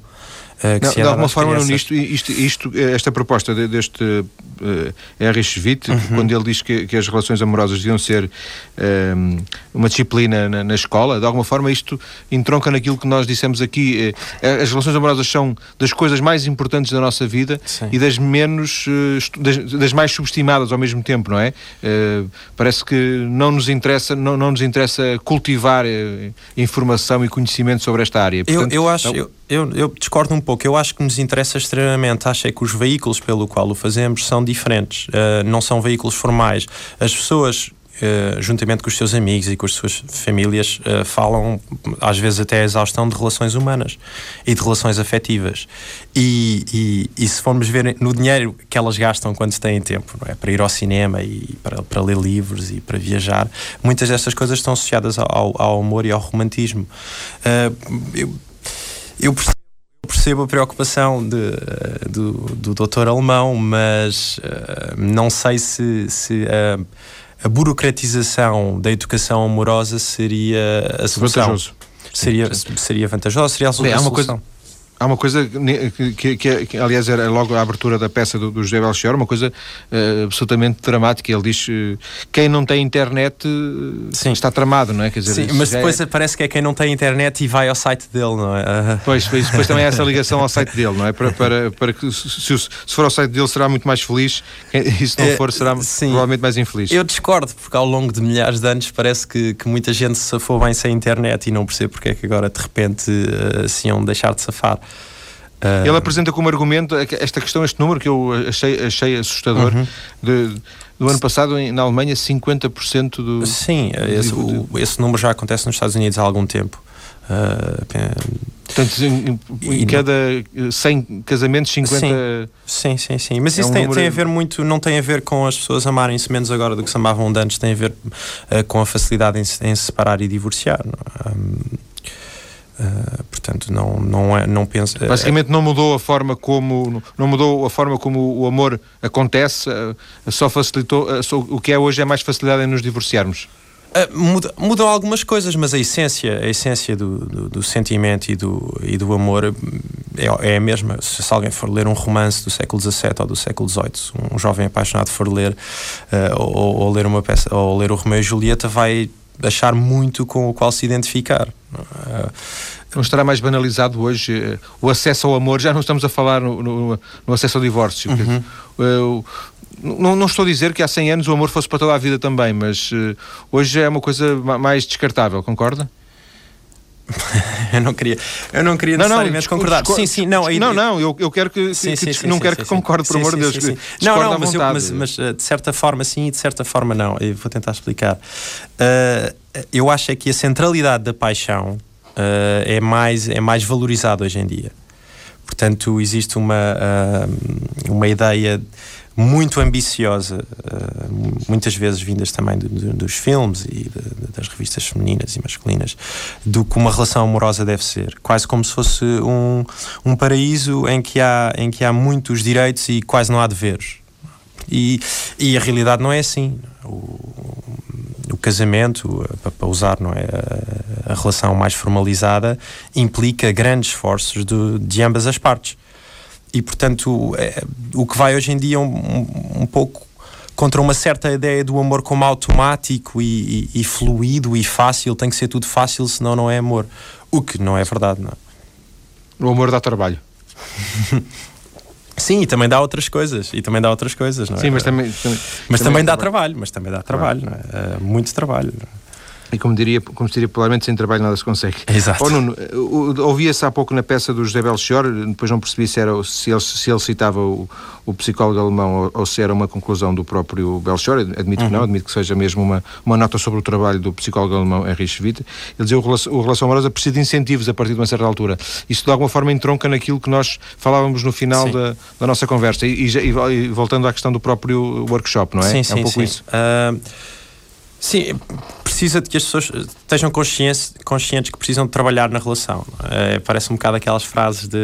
Uh, não, de alguma forma, nisto, isto, isto, esta proposta deste uh, Erich Schmidt, uhum. quando ele diz que, que, as relações amorosas deviam ser uh, uma disciplina na, na, escola, de alguma forma isto entronca naquilo que nós dissemos aqui. Uh, as relações amorosas são das coisas mais importantes da nossa vida Sim. e das menos, das, das, mais subestimadas ao mesmo tempo, não é? parece que não nos interessa, não, não nos interessa cultivar informação e conhecimento sobre esta área. Portanto, eu, eu acho, eu, eu, eu discordo um pouco. Eu acho que nos interessa extremamente. Acho é que os veículos pelo qual o fazemos são diferentes. Uh, não são veículos formais. As pessoas Uh, juntamente com os seus amigos e com as suas famílias, uh, falam às vezes até a exaustão de relações humanas e de relações afetivas. E, e, e, se formos ver no dinheiro que elas gastam quando têm tempo, não é? para ir ao cinema e para, para ler livros e para viajar, muitas dessas coisas estão associadas ao, ao amor e ao romantismo. Uh, eu, eu percebo percebo a preocupação de, do, do doutor alemão, mas uh, não sei se, se uh, a burocratização da educação amorosa seria a solução. Vantajoso. Seria, seria vantajosa, seria a solução. Bem, há uma coisa Há uma coisa que, que, que, aliás, era logo a abertura da peça do, do José Belchior, uma coisa uh, absolutamente dramática. Ele diz uh, quem não tem internet uh, está tramado, não é? Quer dizer, Sim, mas depois é... parece que é quem não tem internet e vai ao site dele, não é? Pois, pois depois também há essa ligação ao site dele, não é? Para, para, para que se, se for ao site dele será muito mais feliz e se não é, for será Sim. provavelmente mais infeliz. Eu discordo, porque ao longo de milhares de anos parece que, que muita gente se safou bem sem internet e não percebo porque é que agora de repente se iam deixar de safar. Uh... Ele apresenta como argumento esta questão, este número que eu achei, achei assustador. Uhum. De, do ano passado, na Alemanha, 50% do. Sim, esse, o, esse número já acontece nos Estados Unidos há algum tempo. Uh, Portanto, em, em cada 100 casamentos, 50. Sim, sim, sim. sim. Mas é isso um tem, número... tem, a ver muito, não tem a ver com as pessoas amarem-se menos agora do que se amavam antes, tem a ver uh, com a facilidade em, em se separar e divorciar. Um, Uh, portanto, não, não, é, não penso. Eh, Basicamente, não mudou a forma como não mudou a forma como o amor acontece, uh, só facilitou. Uh, só, o que é hoje é mais facilidade em nos divorciarmos. Muda, mudam algumas coisas, mas a essência, a essência do, do, do, sentimento e do, e do amor é, é a mesma. Se, se, alguém for ler um romance do século XVII ou do século XVIII, um jovem apaixonado for ler ou, ou, ler uma peça ou ler o Romeu e Julieta, vai achar muito com o qual se identificar. Não estará mais banalizado hoje eh, o acesso ao amor? Já não estamos a falar no, no, no acesso ao divórcio. Uhum. Eu, não, não, estou a dizer que há 100 anos o amor fosse para toda a vida também, mas uh, hoje é uma coisa mais descartável, concorda? eu não queria, eu não queria não, necessariamente não, concordar. Sim, sim, não, não, não, eu, eu quero que, sim, que, sim, sim, não quero que concorde, por amor de Deus. Não, não, mas, eu, mas, mas, eh, de certa forma sim e de certa forma não. Eu vou tentar explicar. Uh, eu acho é que a centralidade da paixão uh, é, mais, é mais valorizada hoje em dia. Portanto, existe uma, uh, uma ideia muito ambiciosa, uh, muitas vezes vindas também do, do, dos filmes e de, das revistas femininas e masculinas, do que uma relação amorosa deve ser. Quase como se fosse um, um paraíso em que, há, em que há muitos direitos e quase não há deveres. E, e a realidade não é assim. O, o casamento, para usar não é, a, a, relação mais formalizada, implica grandes esforços de, de ambas as partes. E, portanto, é, o que vai hoje em dia um, um, um, pouco contra uma certa ideia do amor como automático e, e, e, fluido e fácil, tem que ser tudo fácil, senão não é amor. O que não é verdade, não. É? O amor dá trabalho. Sim, e também dá outras coisas. E também dá outras coisas, não é? Sim, mas também. também mas também, também dá trabalho. trabalho. mas também dá trabalho, claro. não é? Uh, muito trabalho. E como diria, como se diria popularmente, sem trabalho nada se consegue. Exato. Oh, Nuno, ouvia-se há pouco na peça do José Belchior, depois não percebi se, era, se, ele, se ele citava o, o psicólogo alemão ou, ou, se era uma conclusão do próprio Belchior, admito uhum. que não, admito que seja mesmo uma, uma nota sobre o trabalho do psicólogo alemão Henrich Schwitt. Ele dizia que o relação amorosa precisa de incentivos a partir de uma certa altura. Isso de alguma forma entronca naquilo que nós falávamos no final da, da, nossa conversa. E, e, e, voltando à questão do próprio workshop, não é? Sim, é sim, um pouco sim. isso. Uh... Sim, precisa de que as pessoas estejam conscientes, conscientes que precisam de trabalhar na relação. É, parece um bocado aquelas frases de,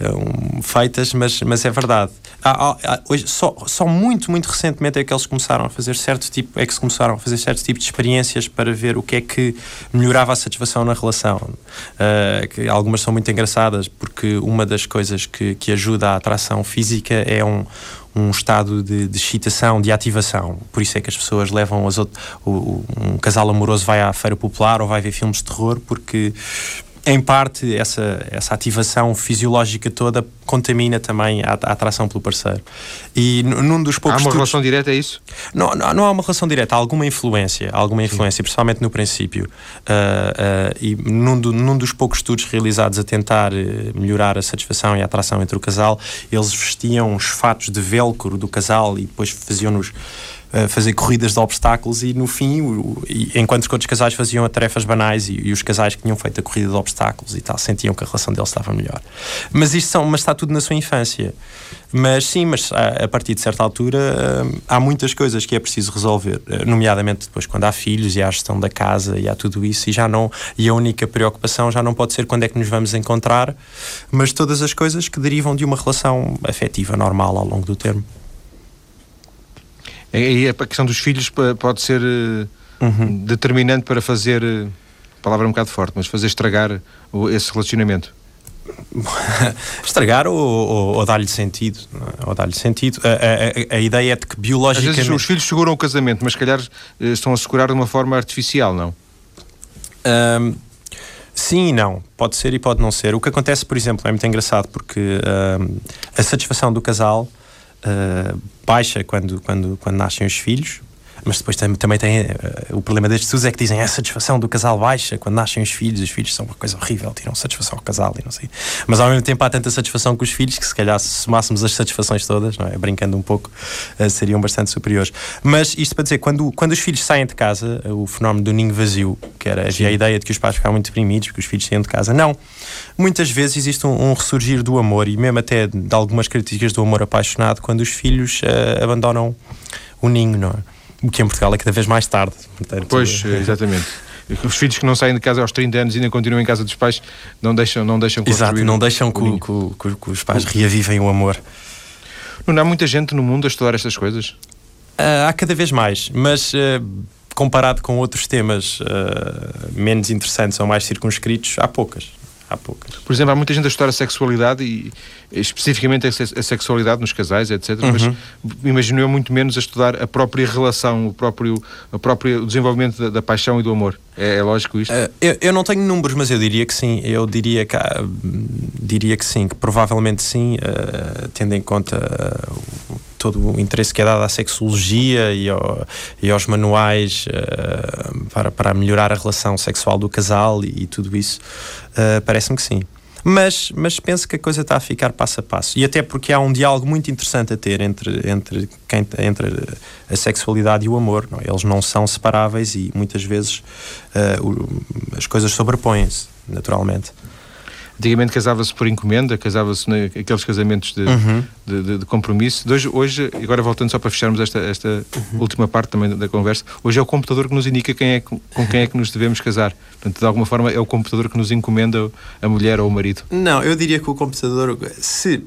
de, um, feitas, mas, mas é verdade. Há, há, hoje, só, só muito, muito recentemente é que eles começaram a fazer certo tipo, é que se começaram a fazer certo tipo de experiências para ver o que é que melhorava a satisfação na relação. Uh, que algumas são muito engraçadas, porque uma das coisas que, que ajuda a atração física é um um estado de, de excitação, de ativação. Por isso é que as pessoas levam as outras. Um casal amoroso vai à feira popular ou vai ver filmes de terror porque em parte, essa, essa ativação fisiológica toda contamina também a, a atração pelo parceiro. E num dos poucos. Há uma estudos, relação direta, é isso? Não, não, não, há uma relação direta, há alguma influência, alguma influência, Sim. principalmente no princípio. Uh, uh, e num, do, num, dos poucos estudos realizados a tentar uh, melhorar a satisfação e a atração entre o casal, eles vestiam os fatos de velcro do casal e depois faziam-nos fazer corridas de obstáculos e no fim, o, e, enquanto que outros casais faziam tarefas banais e, e, os casais que tinham feito a corrida de obstáculos e tal, sentiam que a relação deles estava melhor. Mas isto são, mas está tudo na sua infância. Mas sim, mas a, a partir de certa altura hum, há muitas coisas que é preciso resolver, eh, nomeadamente depois quando há filhos e há a gestão da casa e há tudo isso e já não e a única preocupação já não pode ser quando é que nos vamos encontrar, mas todas as coisas que derivam de uma relação afetiva normal ao longo do termo. E a questão dos filhos pode ser eh, uhum. determinante para fazer, eh, palavra um bocado forte, mas fazer estragar esse relacionamento. estragar ou, ou, ou dar-lhe sentido é? ou dar-lhe sentido a, a, a, ideia é de que biologicamente Às vezes os filhos seguram o casamento mas se calhar eh, estão a segurar de uma forma artificial não um, sim e não pode ser e pode não ser o que acontece por exemplo é muito engraçado porque um, a satisfação do casal uh, baixa quando, quando, quando nascem os filhos, mas depois também, também tem uh, o problema destes estudos é que dizem a satisfação do casal baixa quando nascem os filhos, os filhos são uma coisa horrível, tiram satisfação ao casal e não sei. Mas ao mesmo tempo há tanta satisfação com os filhos que se calhar se somássemos as satisfações todas, não é? brincando um pouco, uh, seriam bastante superiores. Mas isto para dizer, quando, quando os filhos saem de casa, o fenómeno do ninho vazio, que era havia a ideia de que os pais ficavam muito deprimidos, que os filhos saíam de casa, não. Muitas vezes existe um, um ressurgir do amor e mesmo até de algumas características do amor apaixonado quando os filhos abandonam o ninho, não é? o que em Portugal é cada vez mais tarde. Portanto, pois, é... exatamente. Os filhos que não saem de casa aos 30 anos e ainda continuam em casa dos pais não deixam, não deixam Exato, não deixam que, que, que, os pais reavivem o amor. Não há muita gente no mundo a estudar estas coisas? Uh, há cada vez mais, mas uh, comparado com outros temas uh, menos interessantes ou mais circunscritos, há poucas há poucas. Por exemplo, há muita gente a estudar a sexualidade e especificamente a sexualidade nos casais, etc. Uhum. Mas imagino eu muito menos a estudar a própria relação, o próprio, a própria, o desenvolvimento da, da paixão e do amor. É, é lógico isto? Uh, eu, eu, não tenho números, mas eu diria que sim. Eu diria que, diria que sim, que provavelmente sim, uh, tendo em conta uh, todo o interesse que é dado à sexologia e, ao, e aos manuais uh, para, para melhorar a relação sexual do casal e, e tudo isso, uh, parece-me que sim. Mas, mas penso que a coisa está a ficar passo a passo. E até porque há um diálogo muito interessante a ter entre, entre, quem, entre a sexualidade e o amor. Não? É? Eles não são separáveis e muitas vezes uh, as coisas sobrepõem-se, naturalmente. Antigamente casava-se por encomenda, casava-se naqueles casamentos de, uhum. de, de, de, compromisso. Hoje, hoje, agora voltando só para fecharmos esta, esta uhum. última parte também da, da, conversa, hoje é o computador que nos indica quem é, com quem é que nos devemos casar. Portanto, de alguma forma, é o computador que nos encomenda a mulher ou o marido. Não, eu diria que o computador, se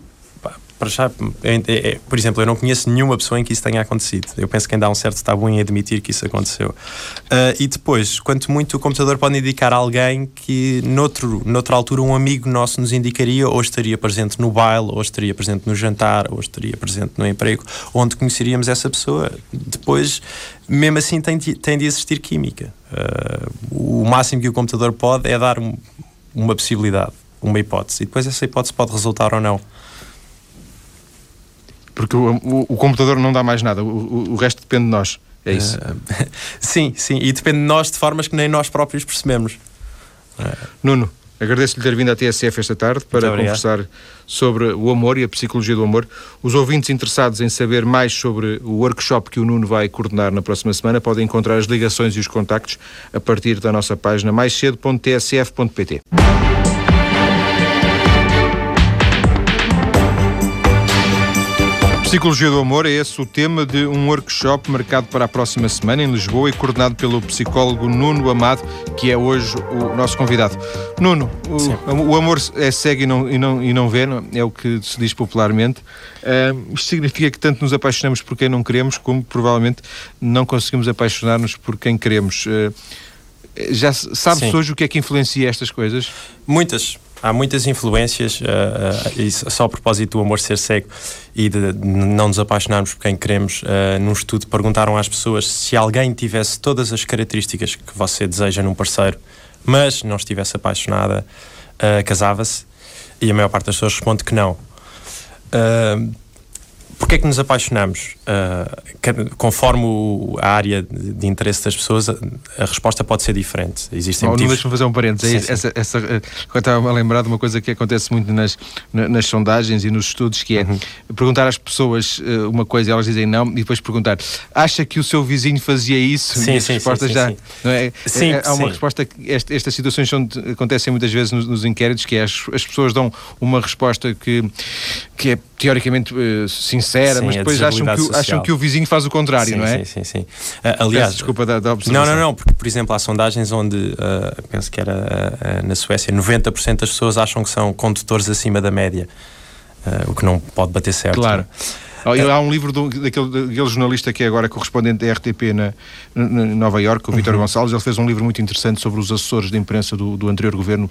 para já, é, é, por exemplo, eu não conheço nenhuma pessoa em que isso tenha acontecido. Eu penso que ainda há um certo tabu em admitir que isso aconteceu. Uh, e depois, quanto muito o computador pode indicar alguém que noutro, noutra altura um amigo nosso nos indicaria ou estaria presente no baile, ou estaria presente no jantar, ou estaria presente no emprego, onde conheceríamos essa pessoa. Depois, mesmo assim, tem de, tem de existir química. Uh, o máximo que o computador pode é dar um, uma possibilidade, uma hipótese. E depois essa hipótese pode resultar ou não. Porque o, o, o computador não dá mais nada, o, o, resto depende de nós. É isso. Uh, sim, sim, e depende de nós de formas que nem nós próprios percebemos. Uh. Nuno, agradeço-lhe ter vindo à TSF esta tarde para conversar sobre o amor e a psicologia do amor. Os ouvintes interessados em saber mais sobre o workshop que o Nuno vai coordenar na próxima semana podem encontrar as ligações e os contactos a partir da nossa página maiscedo.tsf.pt. Psicologia do Amor é esse o tema de um workshop marcado para a próxima semana em Lisboa e coordenado pelo psicólogo Nuno Amado, que é hoje o nosso convidado. Nuno, o, o amor é cego e não, e não, e não vê, é o que se diz popularmente. Uh, isto significa que tanto nos apaixonamos por quem não queremos, como provavelmente não conseguimos apaixonar-nos por quem queremos. Uh, já sabes hoje o que é que influencia estas coisas? Muitas há muitas influências, uh, uh, só a propósito do amor ser cego e de, não nos apaixonarmos por quem queremos. Uh, num estudo perguntaram às pessoas se alguém tivesse todas as características que você deseja num parceiro, mas não estivesse apaixonada, casava-se? E a maior parte das pessoas responde que não. Uh, Porquê é que nos apaixonamos? Uh, conforme o, a área de, interesse das pessoas, a, a, resposta pode ser diferente. Existem oh, motivos... Deixa-me fazer um parênteses. Sim, essa, essa, essa, eu estava a lembrar de uma coisa que acontece muito nas, nas sondagens e nos estudos, que é uhum. perguntar às pessoas uh, uma coisa e elas dizem não, e depois perguntar acha que o seu vizinho fazia isso? Sim, e sim, resposta sim, já... Sim, não é? sim, é, há uma resposta que estas situações são, acontecem muitas vezes nos, nos inquéritos, que é as, as pessoas dão uma resposta que, que é teoricamente uh, sincera, mas depois acham que, acham que o vizinho faz o contrário, sim, não é? Sim, sim, sim. Uh, aliás, Peço desculpa da, da observação. Não, não, não, porque, por exemplo, há sondagens onde, uh, penso que era uh, na Suécia, 90% das pessoas acham que são condutores acima da média, o que não pode bater certo. Claro. Não? Há um livro do, daquele, daquele, jornalista que é agora correspondente da RTP na, na Nova Iorque, o Vítor uhum. Gonçalves. Ele fez um livro muito interessante sobre os assessores de imprensa do, do anterior governo,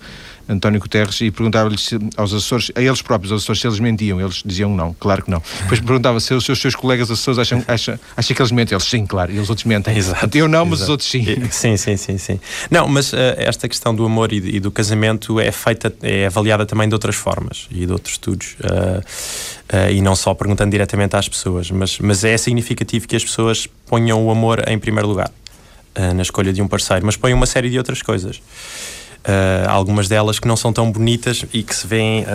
António Guterres, e perguntava-lhes aos assessores, a eles próprios, aos assessores, se eles mentiam. Eles diziam não, claro que não. Depois perguntava se os seus, seus colegas assessores acham, acham, acham que eles mentem. Eles sim, claro, e os outros mentem. Exato, Eu não, mas exato. os outros sim. Sim, sim, sim, sim. Não, mas uh, esta questão do amor e, e, do casamento é feita, é avaliada também de outras formas e de outros estudos. Uh, uh, e não só perguntando diretamente às pessoas, mas, mas é significativo que as pessoas ponham o amor em primeiro lugar uh, na escolha de um parceiro, mas ponham uma série de outras coisas. Uh, algumas delas que não são tão bonitas e que se veem,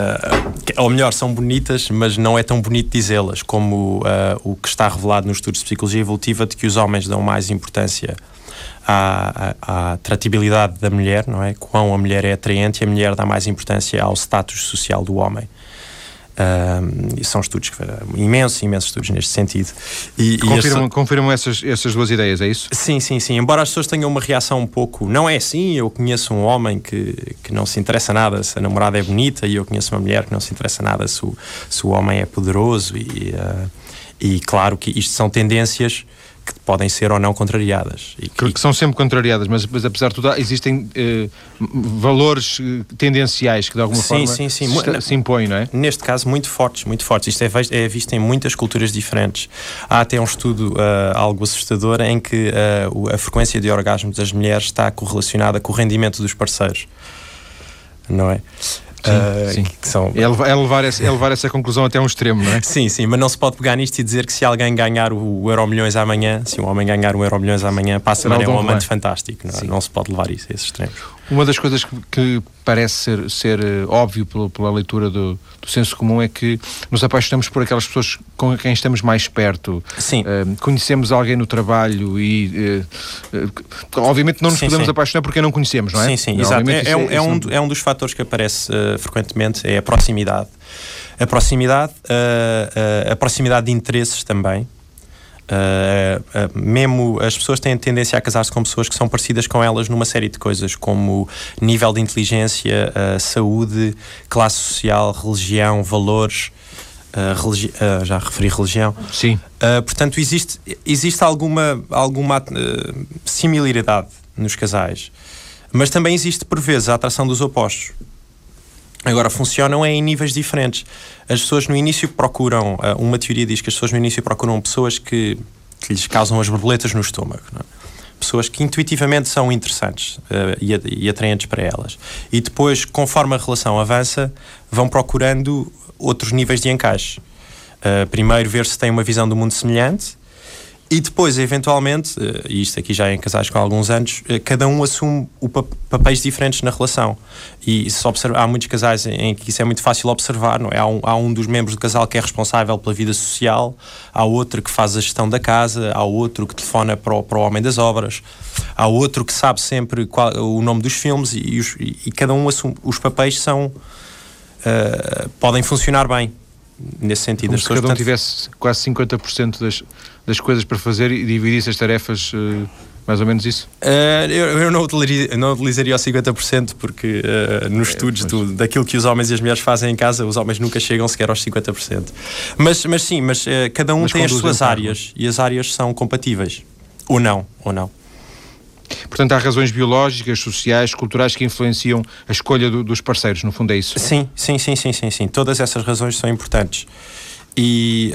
ou melhor, são bonitas, mas não é tão bonito dizê-las, como o que está revelado nos estudos de psicologia evolutiva de que os homens dão mais importância à, à, à atratividade da mulher, não é? Quão a mulher é atraente e a mulher dá mais importância ao status social do homem. Uh, são estudos, imensos, imensos estudos neste sentido. E, confirmam, e confirmam essas, essas duas ideias, é isso? Sim, sim, sim. Embora as pessoas tenham uma reação um pouco, não é assim, eu conheço um homem que, que não se interessa nada se a namorada é bonita e eu conheço uma mulher que não se interessa nada se o, se o homem é poderoso e, uh, e claro que isto são tendências que podem ser ou não contrariadas. E, que, que são sempre contrariadas, mas, mas, apesar de tudo, existem eh, valores eh, tendenciais que de alguma sim, forma sim, sim. Se, se, impõem, não é? Neste caso, muito fortes, muito fortes. Isto é, é visto em muitas culturas diferentes. Há até um estudo uh, algo assustador em que uh, a frequência de orgasmos das mulheres está correlacionada com o rendimento dos parceiros. Não é? Sim, uh, sim. São... É, levar, é, levar essa, é levar essa conclusão até um extremo, não é? Sim, sim, mas não se pode pegar nisto e dizer que se alguém ganhar o, o Euro Milhões amanhã, se um homem ganhar o Euro Milhões amanhã, passa a é um amante fantástico. Não, é? não, se pode levar isso a esses extremos. Uma das coisas que, que parece ser, ser uh, óbvio pela, pela leitura do, do, senso comum é que nos apaixonamos por aquelas pessoas com quem estamos mais perto. Sim. Uh, conhecemos alguém no trabalho e, uh, obviamente, não nos sim, podemos sim. apaixonar porque não conhecemos, não é? Sim, sim, não, exato. É, é, um, é, um, é um dos fatores que aparece frequentemente, é a proximidade. A proximidade, a proximidade de interesses também. Uh, uh, mesmo as pessoas têm tendência a casar-se com pessoas que são parecidas com elas numa série de coisas, como nível de inteligência, uh, saúde, classe social, religião, valores. Religi já referi religião. Sim. portanto, existe, existe alguma, alguma similaridade nos casais, mas também existe, por vezes, a atração dos opostos. Agora, funcionam em níveis diferentes. As pessoas no início procuram, uh, uma teoria diz que as pessoas no início procuram pessoas que, que lhes causam as borboletas no estômago. É? Pessoas que intuitivamente são interessantes uh, e, e atraentes para elas. E depois, conforme a relação avança, vão procurando outros níveis de encaixe. Uh, primeiro, ver se têm uma visão do mundo semelhante e depois, eventualmente, eh, e isto aqui já é em casais com alguns anos, eh, cada um assume o papéis diferentes na relação. E se observa, há muitos casais em que isso é muito fácil observar, não é? Há um, há um dos membros do casal que é responsável pela vida social, há outro que faz a gestão da casa, há outro que telefona para o, para o homem das obras, há outro que sabe sempre qual, o nome dos filmes e, e, os, e, cada um assume. Os papéis são. Uh, podem funcionar bem. Nesse sentido. Como se cada um tivesse quase 50% das, das coisas para fazer e dividisse as tarefas. Uh, mais ou menos isso? Uh, eu, eu não, utilizaria, não utilizaria o 50% porque uh, nos é, estudos do, daquilo que os homens e as mulheres fazem em casa, os homens nunca chegam sequer aos 50%. Mas, mas sim, mas cada um mas tem as suas áreas e as áreas são compatíveis. Ou não, ou não. Portanto, há razões biológicas, sociais, culturais que influenciam a escolha do, dos parceiros, no fundo é isso? Sim, sim, sim, sim, sim, sim. Todas essas razões são importantes. E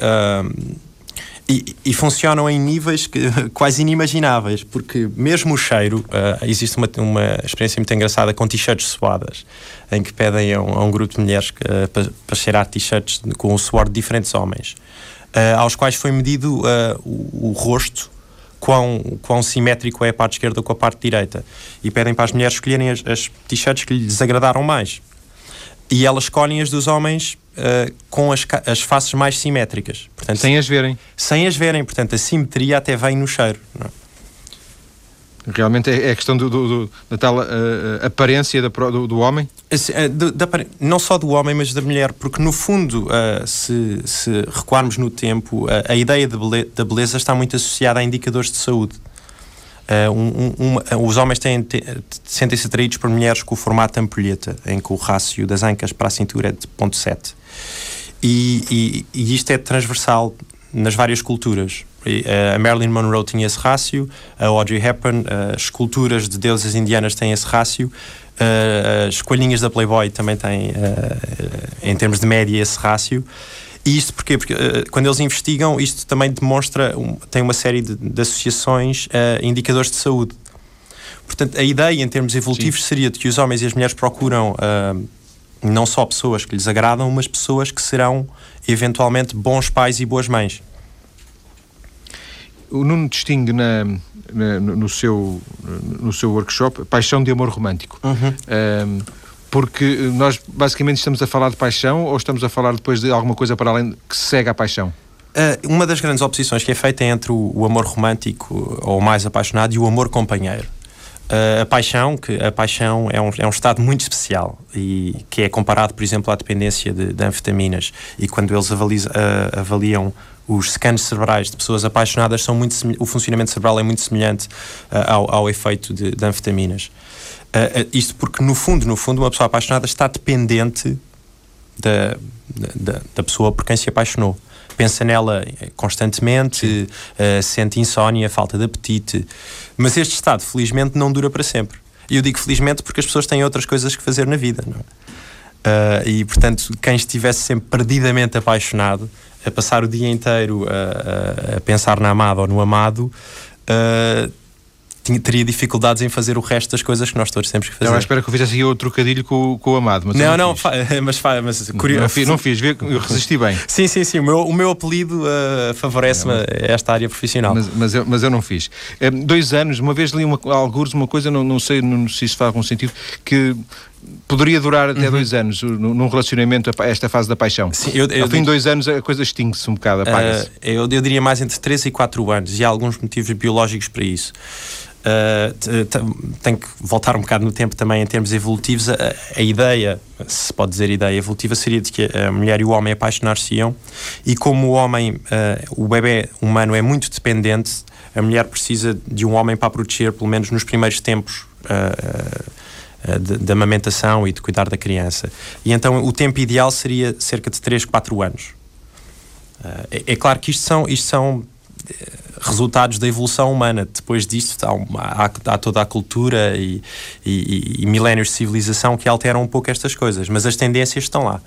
e, e, funcionam em níveis que, quase inimagináveis, porque mesmo o cheiro, uh, existe uma, uma experiência muito engraçada com t-shirts suadas, em que pedem a um, a um grupo de mulheres uh, para, cheirar t-shirts com o suor de diferentes homens, uh, aos quais foi medido o, o, rosto, quão, quão simétrico é a parte esquerda com a parte direita, e pedem para as mulheres escolherem as, as t-shirts que lhes agradaram mais. E elas escolhem as dos homens uh, com as, as faces mais simétricas. Portanto, sem as verem. Sem as verem, portanto, a simetria até vem no cheiro. Não? É? Realmente é, a questão do, do, da tal uh, aparência da, do, do, homem? Uh, não só do homem, mas da mulher, porque no fundo, uh, se, se, recuarmos no tempo, a ideia da beleza está muito associada a indicadores de saúde. Uh, um, um, os homens têm, sentem-se atraídos por mulheres com o formato ampulheta, em que o rácio das ancas para a cintura é de 0.7. E, e, e, isto é transversal nas várias culturas. Uh, a Marilyn Monroe tinha esse rácio, a Audrey Hepburn, uh, as esculturas de deusas indianas têm esse rácio, as coelhinhas da Playboy também têm, em termos de média, esse rácio. E isto porquê? Porque uh, quando eles investigam, isto também demonstra, um, tem uma série de, de associações a uh, indicadores de saúde. Portanto, a ideia em termos evolutivos Sim. seria de que os homens e as mulheres procuram uh, não só pessoas que lhes agradam, mas pessoas que serão eventualmente bons pais e boas mães. O Nuno distingue na, na no, seu, no seu workshop paixão de amor romântico. Uhum porque nós basicamente estamos a falar de paixão ou estamos a falar depois de alguma coisa para além que segue a paixão? Uh, uma das grandes oposições que é feita é entre o, o amor romântico ou mais apaixonado e o amor companheiro. Uh, a paixão, que a paixão é um, é um estado muito especial e que é comparado, por exemplo, à dependência de, de anfetaminas. E quando eles avaliam, uh, avaliam os scans cerebrais de pessoas apaixonadas, são muito o funcionamento cerebral é muito semelhante ao, ao efeito de, de anfetaminas. Uh, isto porque, no fundo, no fundo, uma pessoa apaixonada está dependente da, da, da pessoa por quem se apaixonou. Pensa nela constantemente, uh, sente insónia, falta de apetite. Mas este estado, felizmente, não dura para sempre. E eu digo felizmente porque as pessoas têm outras coisas que fazer na vida. Não é? Uh, e, portanto, quem estivesse sempre perdidamente apaixonado, a passar o dia inteiro a, a, a pensar na amada ou no amado, uh, tinha, teria dificuldades em fazer o resto das coisas que nós todos temos que fazer. Não, espero que eu fizesse aqui outro trocadilho com, com o Amado. Mas não, não, fa mas, fa mas curioso. Não, fiz, não fiz, eu resisti bem. sim, sim, sim. O meu, o meu apelido uh, favorece-me esta área profissional. Mas, mas, eu, mas eu não fiz. É, dois anos, uma vez li uma, alguns uma coisa, não, não sei não, se isso faz algum sentido, que poderia durar até uhum. dois anos num relacionamento, esta fase da paixão. Sim, eu, eu Ao fim de dois anos a coisa extingue-se um bocado, apaga-se. Uh, eu, eu diria mais entre 3 e 4 anos e há alguns motivos biológicos para isso. Uh, tenho que voltar um bocado no tempo também em termos evolutivos. A, a, ideia, se pode dizer ideia evolutiva, seria de que a mulher e o homem apaixonar-se-iam e como o homem, uh, o bebê humano é muito dependente, a mulher precisa de um homem para proteger, pelo menos nos primeiros tempos. Uh, da amamentação e de cuidar da criança. E então o tempo ideal seria cerca de 3, 4 anos. É, é, claro que isto são, isto são resultados da evolução humana. Depois disto há, há, há toda a cultura e, e, e, milénios de civilização que alteram um pouco estas coisas, mas as tendências estão lá.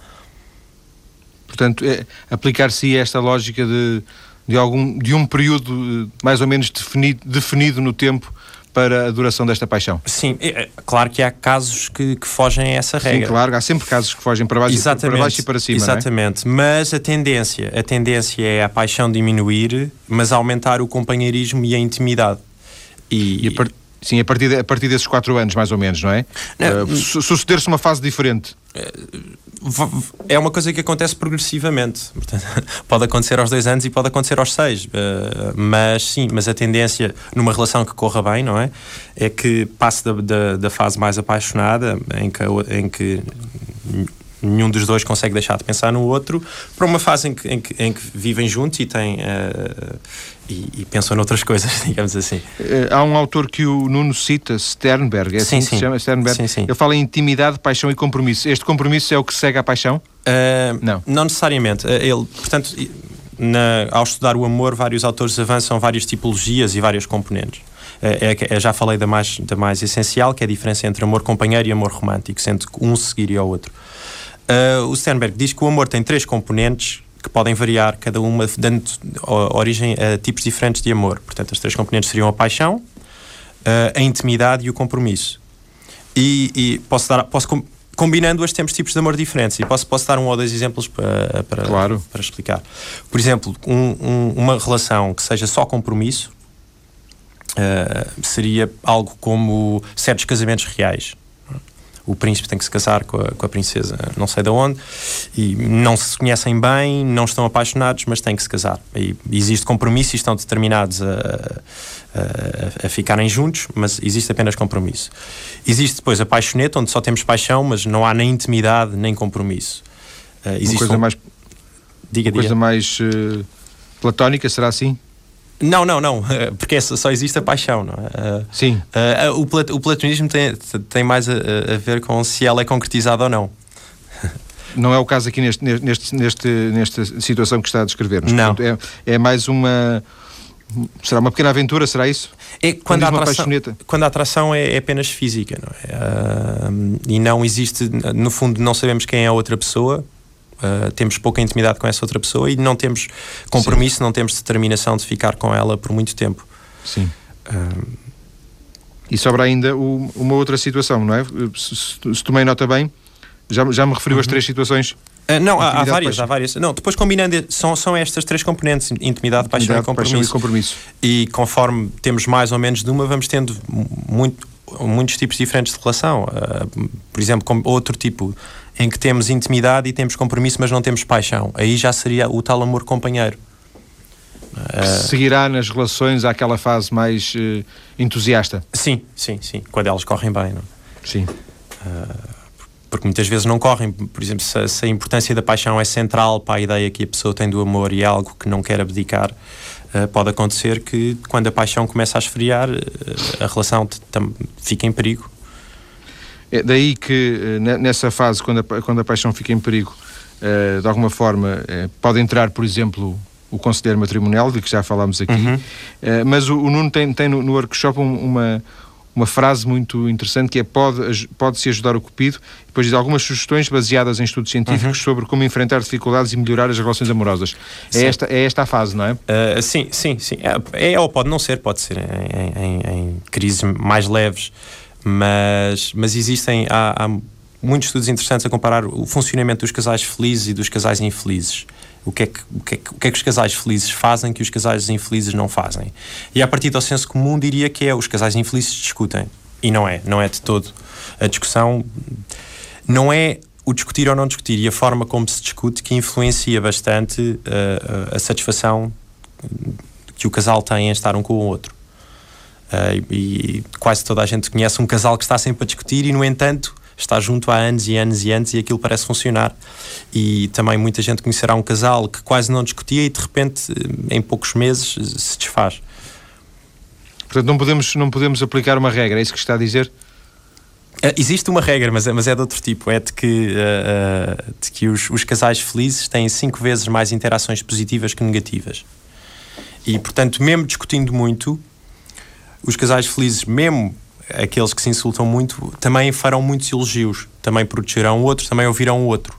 Portanto, é, aplicar-se esta lógica de, de, algum, de um período eh, mais ou menos definido, definido no tempo para a duração desta paixão. Sim, é, é, claro que há casos que, que fogem a essa regra. Sim, claro, há sempre casos que fogem para baixo, exatamente, para baixo e para cima. É? Exatamente, é? mas a tendência, a tendência é a paixão diminuir, mas aumentar o companheirismo e a intimidade. E, e a par... Sim, a partir, de, a partir desses quatro anos, mais ou menos, não é? Uh, suceder-se uma fase diferente. É uma coisa que acontece progressivamente. Pode acontecer aos dois anos e pode acontecer aos seis. Uh, mas sim, mas a tendência numa relação que corra bem, não é? É que passe da, da, da fase mais apaixonada, em que, em que nenhum dos dois consegue deixar de pensar no outro, para uma fase em que, em que, em que vivem juntos e têm. Uh, e, e, pensam noutras coisas, digamos assim. Uh, há um autor que o Nuno cita, Sternberg, é assim sim, que se chama? Sternberg. Sim, sim. Ele fala em intimidade, paixão e compromisso. Este compromisso é o que segue à paixão? Uh, não. Não necessariamente. Ele, portanto, na, ao estudar o amor, vários autores avançam várias tipologias e várias componentes. É, é, já falei da mais, da mais essencial, que é a diferença entre amor companheiro e amor romântico, sendo que um seguiria ao outro. Uh, o Sternberg diz que o amor tem três componentes que podem variar, cada uma dando origem a tipos diferentes de amor. Portanto, as três componentes seriam a paixão, a intimidade e o compromisso. E, e posso dar, posso combinando as temos tipos de amor diferentes e posso, posso dar um ou dois exemplos para, para, claro. para explicar. Por exemplo, um, um, uma relação que seja só compromisso uh, seria algo como certos casamentos reais o príncipe tem que se casar com a, com a princesa não sei de onde e não se conhecem bem, não estão apaixonados, mas têm que se casar. E existe compromisso e estão determinados a, a, a, ficarem juntos, mas existe apenas compromisso. Existe depois a paixoneta, onde só temos paixão, mas não há nem intimidade nem compromisso. Uh, existe uma coisa um... mais. Diga, uma coisa diga. mais uh, platónica, será assim? Não, não, não, porque só existe a paixão, não é? Sim. o, plat o platonismo tem, tem mais a, a, ver com se ela é concretizada ou não. Não é o caso aqui neste, neste, neste, nesta situação que está a descrever-nos. Não. é, é mais uma. Será uma pequena aventura, será isso? É quando, a atração, quando a atração é, é apenas física, não é? Uh, e não existe, no fundo, não sabemos quem é a outra pessoa, Uh, temos pouca intimidade com essa outra pessoa e não temos compromisso, Sim. não temos determinação de ficar com ela por muito tempo. Sim. Uh, e sobra ainda o, uma outra situação, não é? Se, se, se tomei nota bem, já, já me referiu uhum. as três situações. Uh, não, há, há várias, há várias. Não, depois combinando, são, são estas três componentes: intimidade, paixão, intimidade, e, compromisso. paixão e compromisso. E conforme temos mais ou menos de uma, vamos tendo muito, muitos tipos diferentes de relação. Uh, por exemplo, com outro tipo em que temos intimidade e temos compromisso, mas não temos paixão. Aí já seria o tal amor companheiro. Uh, Seguirá nas relações àquela fase mais uh, entusiasta? Sim, sim, sim. Quando elas correm bem, não? Sim. Uh, porque muitas vezes não correm. Por exemplo, se, se, a importância da paixão é central para a ideia que a pessoa tem do amor e é algo que não quer abdicar, pode acontecer que quando a paixão começa a esfriar, a relação fica em perigo é daí que eh, nessa fase, quando a, quando a paixão fica em perigo, eh, de alguma forma, eh, pode entrar, por exemplo, o conselheiro matrimonial, de que já falámos aqui, uhum. mas o, o, Nuno tem, tem no, no workshop uma, uma frase muito interessante que é pode, pode-se ajudar o cupido, depois diz algumas sugestões baseadas em estudos científicos uhum. sobre como enfrentar dificuldades e melhorar as relações amorosas. É esta, é esta a fase, não é? Uh, sim, sim, sim. É, é, ou pode não ser, pode ser em, em, em crises mais leves mas, mas existem, há, há muitos estudos interessantes a comparar o funcionamento dos casais felizes e dos casais infelizes. O que, é que, o, que é que, o que é que os casais felizes fazem que os casais infelizes não fazem? E a partir do senso comum diria que é os casais infelizes discutem. E não é, não é de todo. A discussão não é o discutir ou não discutir e a forma como se discute que influencia bastante uh, a satisfação que o casal tem em estar um com o outro. Uh, e, e, quase toda a gente conhece um casal que está sempre a discutir e, no entanto, está junto há anos e anos e anos e aquilo parece funcionar. E também muita gente conhecerá um casal que quase não discutia e, de repente, em poucos meses, se desfaz. Portanto, não podemos, não podemos aplicar uma regra, é isso que está a dizer? Uh, existe uma regra, mas é, mas é de outro tipo. É de que, uh, de que os, os casais felizes têm cinco vezes mais interações positivas que negativas. E, portanto, mesmo discutindo muito, os casais felizes, mesmo aqueles que se insultam muito, também farão muitos elogios, também protegerão o outro, também ouvirão o outro.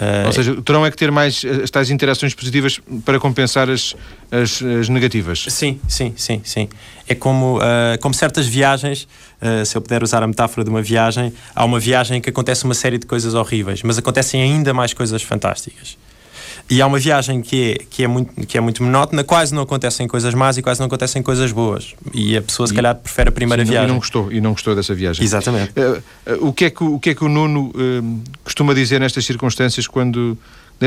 Uh, Ou seja, terão é que ter mais as tais interações positivas para compensar as, as, as negativas. Sim, sim, sim, sim. É como, uh, como certas viagens, uh, se eu puder usar a metáfora de uma viagem, há uma viagem que acontece uma série de coisas horríveis, mas acontecem ainda mais coisas fantásticas. E há uma viagem que é, que é, muito, que é muito monótona, quase não acontecem coisas más e quase não acontecem coisas boas. E a pessoa, se e, calhar, prefere a primeira sim, viagem. E não gostou, e não gostou dessa viagem. Exatamente. Uh, uh, o, que é que, o que é que o Nuno uh, costuma dizer nestas circunstâncias quando.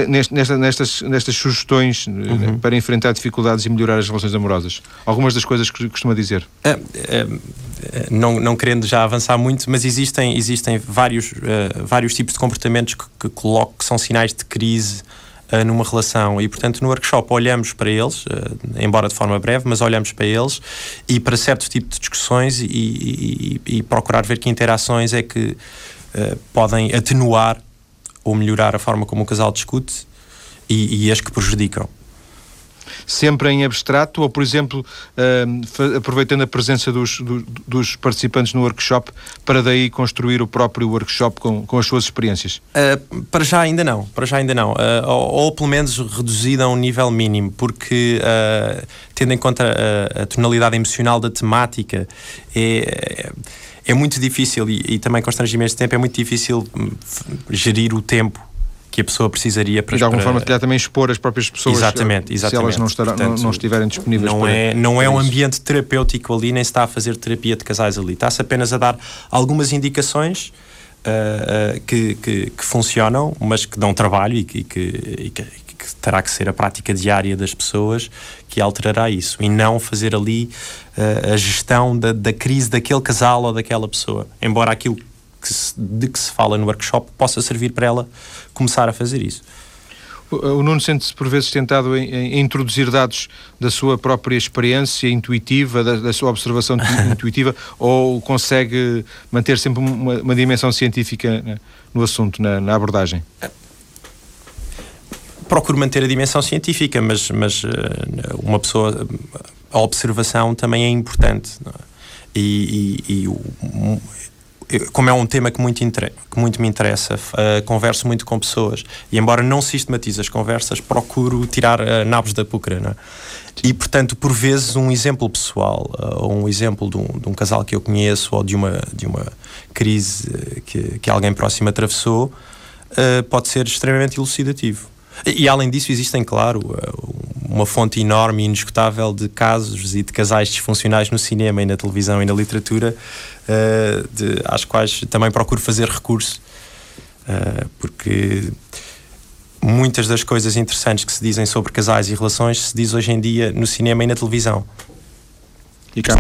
Nesta, nestas, nestas sugestões uhum. para enfrentar dificuldades e melhorar as relações amorosas? Algumas das coisas que costuma dizer? não, não querendo já avançar muito, mas existem, existem vários, vários tipos de comportamentos que, que coloco que são sinais de crise numa relação. E, portanto, no workshop olhamos para eles, uh, embora de forma breve, mas olhamos para eles e para certo tipo de discussões e, e, e procurar ver que interações é que podem atenuar ou melhorar a forma como o casal discute e, e as que prejudicam sempre em abstrato ou, por exemplo, uh, aproveitando a presença dos, do, dos participantes no workshop para daí construir o próprio workshop com, com as suas experiências? Uh, para já ainda não, para já ainda não, uh, ou, ou, pelo menos reduzido a um nível mínimo, porque tendo em conta a, a, tonalidade emocional da temática, é, é muito difícil e, e também constrangimento de tempo, é muito difícil hum, gerir o tempo que a pessoa precisaria para... E de alguma para... forma, também expor as próprias pessoas exatamente, exatamente. se elas não, estará, Portanto, não, não, estiverem disponíveis não para, é Não é um ambiente terapêutico ali, nem se está a fazer terapia de casais ali. Está-se apenas a dar algumas indicações uh, uh, que, que, que, funcionam, mas que dão trabalho e que, e que, que terá que ser a prática diária das pessoas que alterará isso e não fazer ali uh, a gestão da, da crise daquele casal ou daquela pessoa. Embora aquilo que se, de que se fala no workshop possa servir para ela começar a fazer isso. O Nuno sente-se por vezes tentado em, em, introduzir dados da sua própria experiência intuitiva, da, da sua observação intuitiva, ou consegue manter sempre uma, uma dimensão científica né, no assunto, na, na, abordagem? Procuro manter a dimensão científica, mas, mas eh, uma pessoa, a observação também é importante. É? E, e, e como é um tema que muito, que muito me interessa, uh, converso muito com pessoas e, embora não sistematize as conversas, procuro tirar uh, nabos da púcara. É? E, portanto, por vezes, um exemplo pessoal uh, ou um exemplo de um, de um, casal que eu conheço ou de uma, de uma crise que, que alguém próximo atravessou pode ser extremamente elucidativo. E, e, além disso, existem, claro, uma fonte enorme e inesgotável de casos e de casais disfuncionais no cinema e na televisão e na literatura, uh, de, às quais também procuro fazer recurso, uh, porque muitas das coisas interessantes que se dizem sobre casais e relações se diz hoje em dia no cinema e na televisão. E cá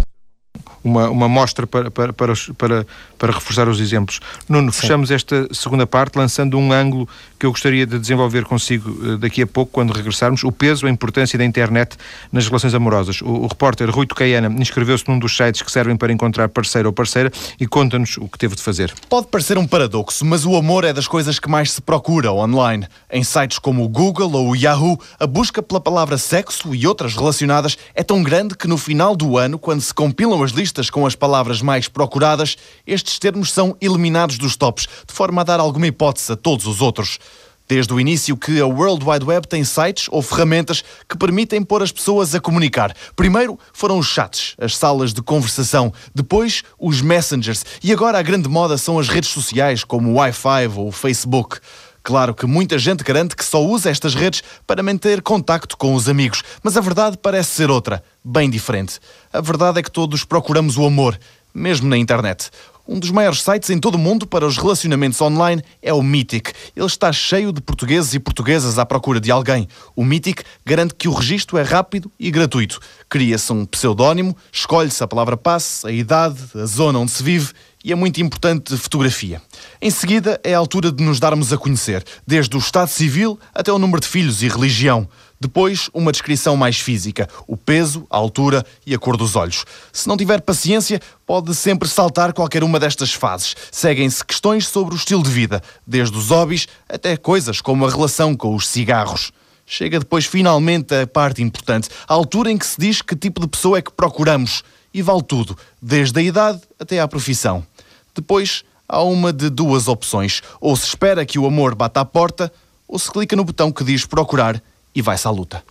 uma, uma mostra para, para, para, para, para reforçar os exemplos. Nuno, Sim. fechamos esta segunda parte lançando um ângulo que eu gostaria de desenvolver consigo eh, daqui a pouco, quando regressarmos, o peso, a importância da internet nas relações amorosas. O, o repórter Rui Tocaiana inscreveu-se num dos sites que servem para encontrar parceiro ou parceira e conta-nos o que teve de fazer. Pode parecer um paradoxo, mas o amor é das coisas que mais se procura online. Em sites como o Google ou o Yahoo, a busca pela palavra sexo e outras relacionadas é tão grande que no final do ano, quando se compilam as listas listas com as palavras mais procuradas, estes termos são eliminados dos tops, de forma a dar alguma hipótese a todos os outros. Desde o início que a World Wide Web tem sites ou ferramentas que permitem pôr as pessoas a comunicar. Primeiro foram os chats, as salas de conversação, depois os messengers e agora a grande moda são as redes sociais como o Wi-Fi ou o Facebook. Claro que muita gente garante que só usa estas redes para manter contacto com os amigos, mas a verdade parece ser outra, bem diferente. A verdade é que todos procuramos o amor, mesmo na internet. Um dos maiores sites em todo o mundo para os relacionamentos online é o Mythic. Ele está cheio de portugueses e portuguesas à procura de alguém. O Mythic garante que o registro é rápido e gratuito. Cria-se um pseudónimo, escolhe-se a palavra passe, a idade, a zona onde se vive e é muito importante fotografia. Em seguida, é a altura de nos darmos a conhecer, desde o estado civil até o número de filhos e religião. Depois, uma descrição mais física, o peso, a altura e a cor dos olhos. Se não tiver paciência, pode sempre saltar qualquer uma destas fases. Seguem-se questões sobre o estilo de vida, desde os hobbies até coisas como a relação com os cigarros. Chega depois finalmente a parte importante, a altura em que se diz que tipo de pessoa é que procuramos. E vale tudo, desde a idade até à profissão. Depois há uma de duas opções: ou se espera que o amor bata à porta, ou se clica no botão que diz procurar e vai-se à luta.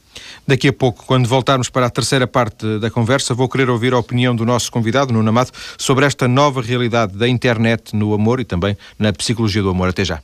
Daqui a pouco, quando voltarmos para a terceira parte da conversa, vou querer ouvir a opinião do nosso convidado, Nuno Amado, sobre esta nova realidade da internet no amor e também na psicologia do amor. Até já.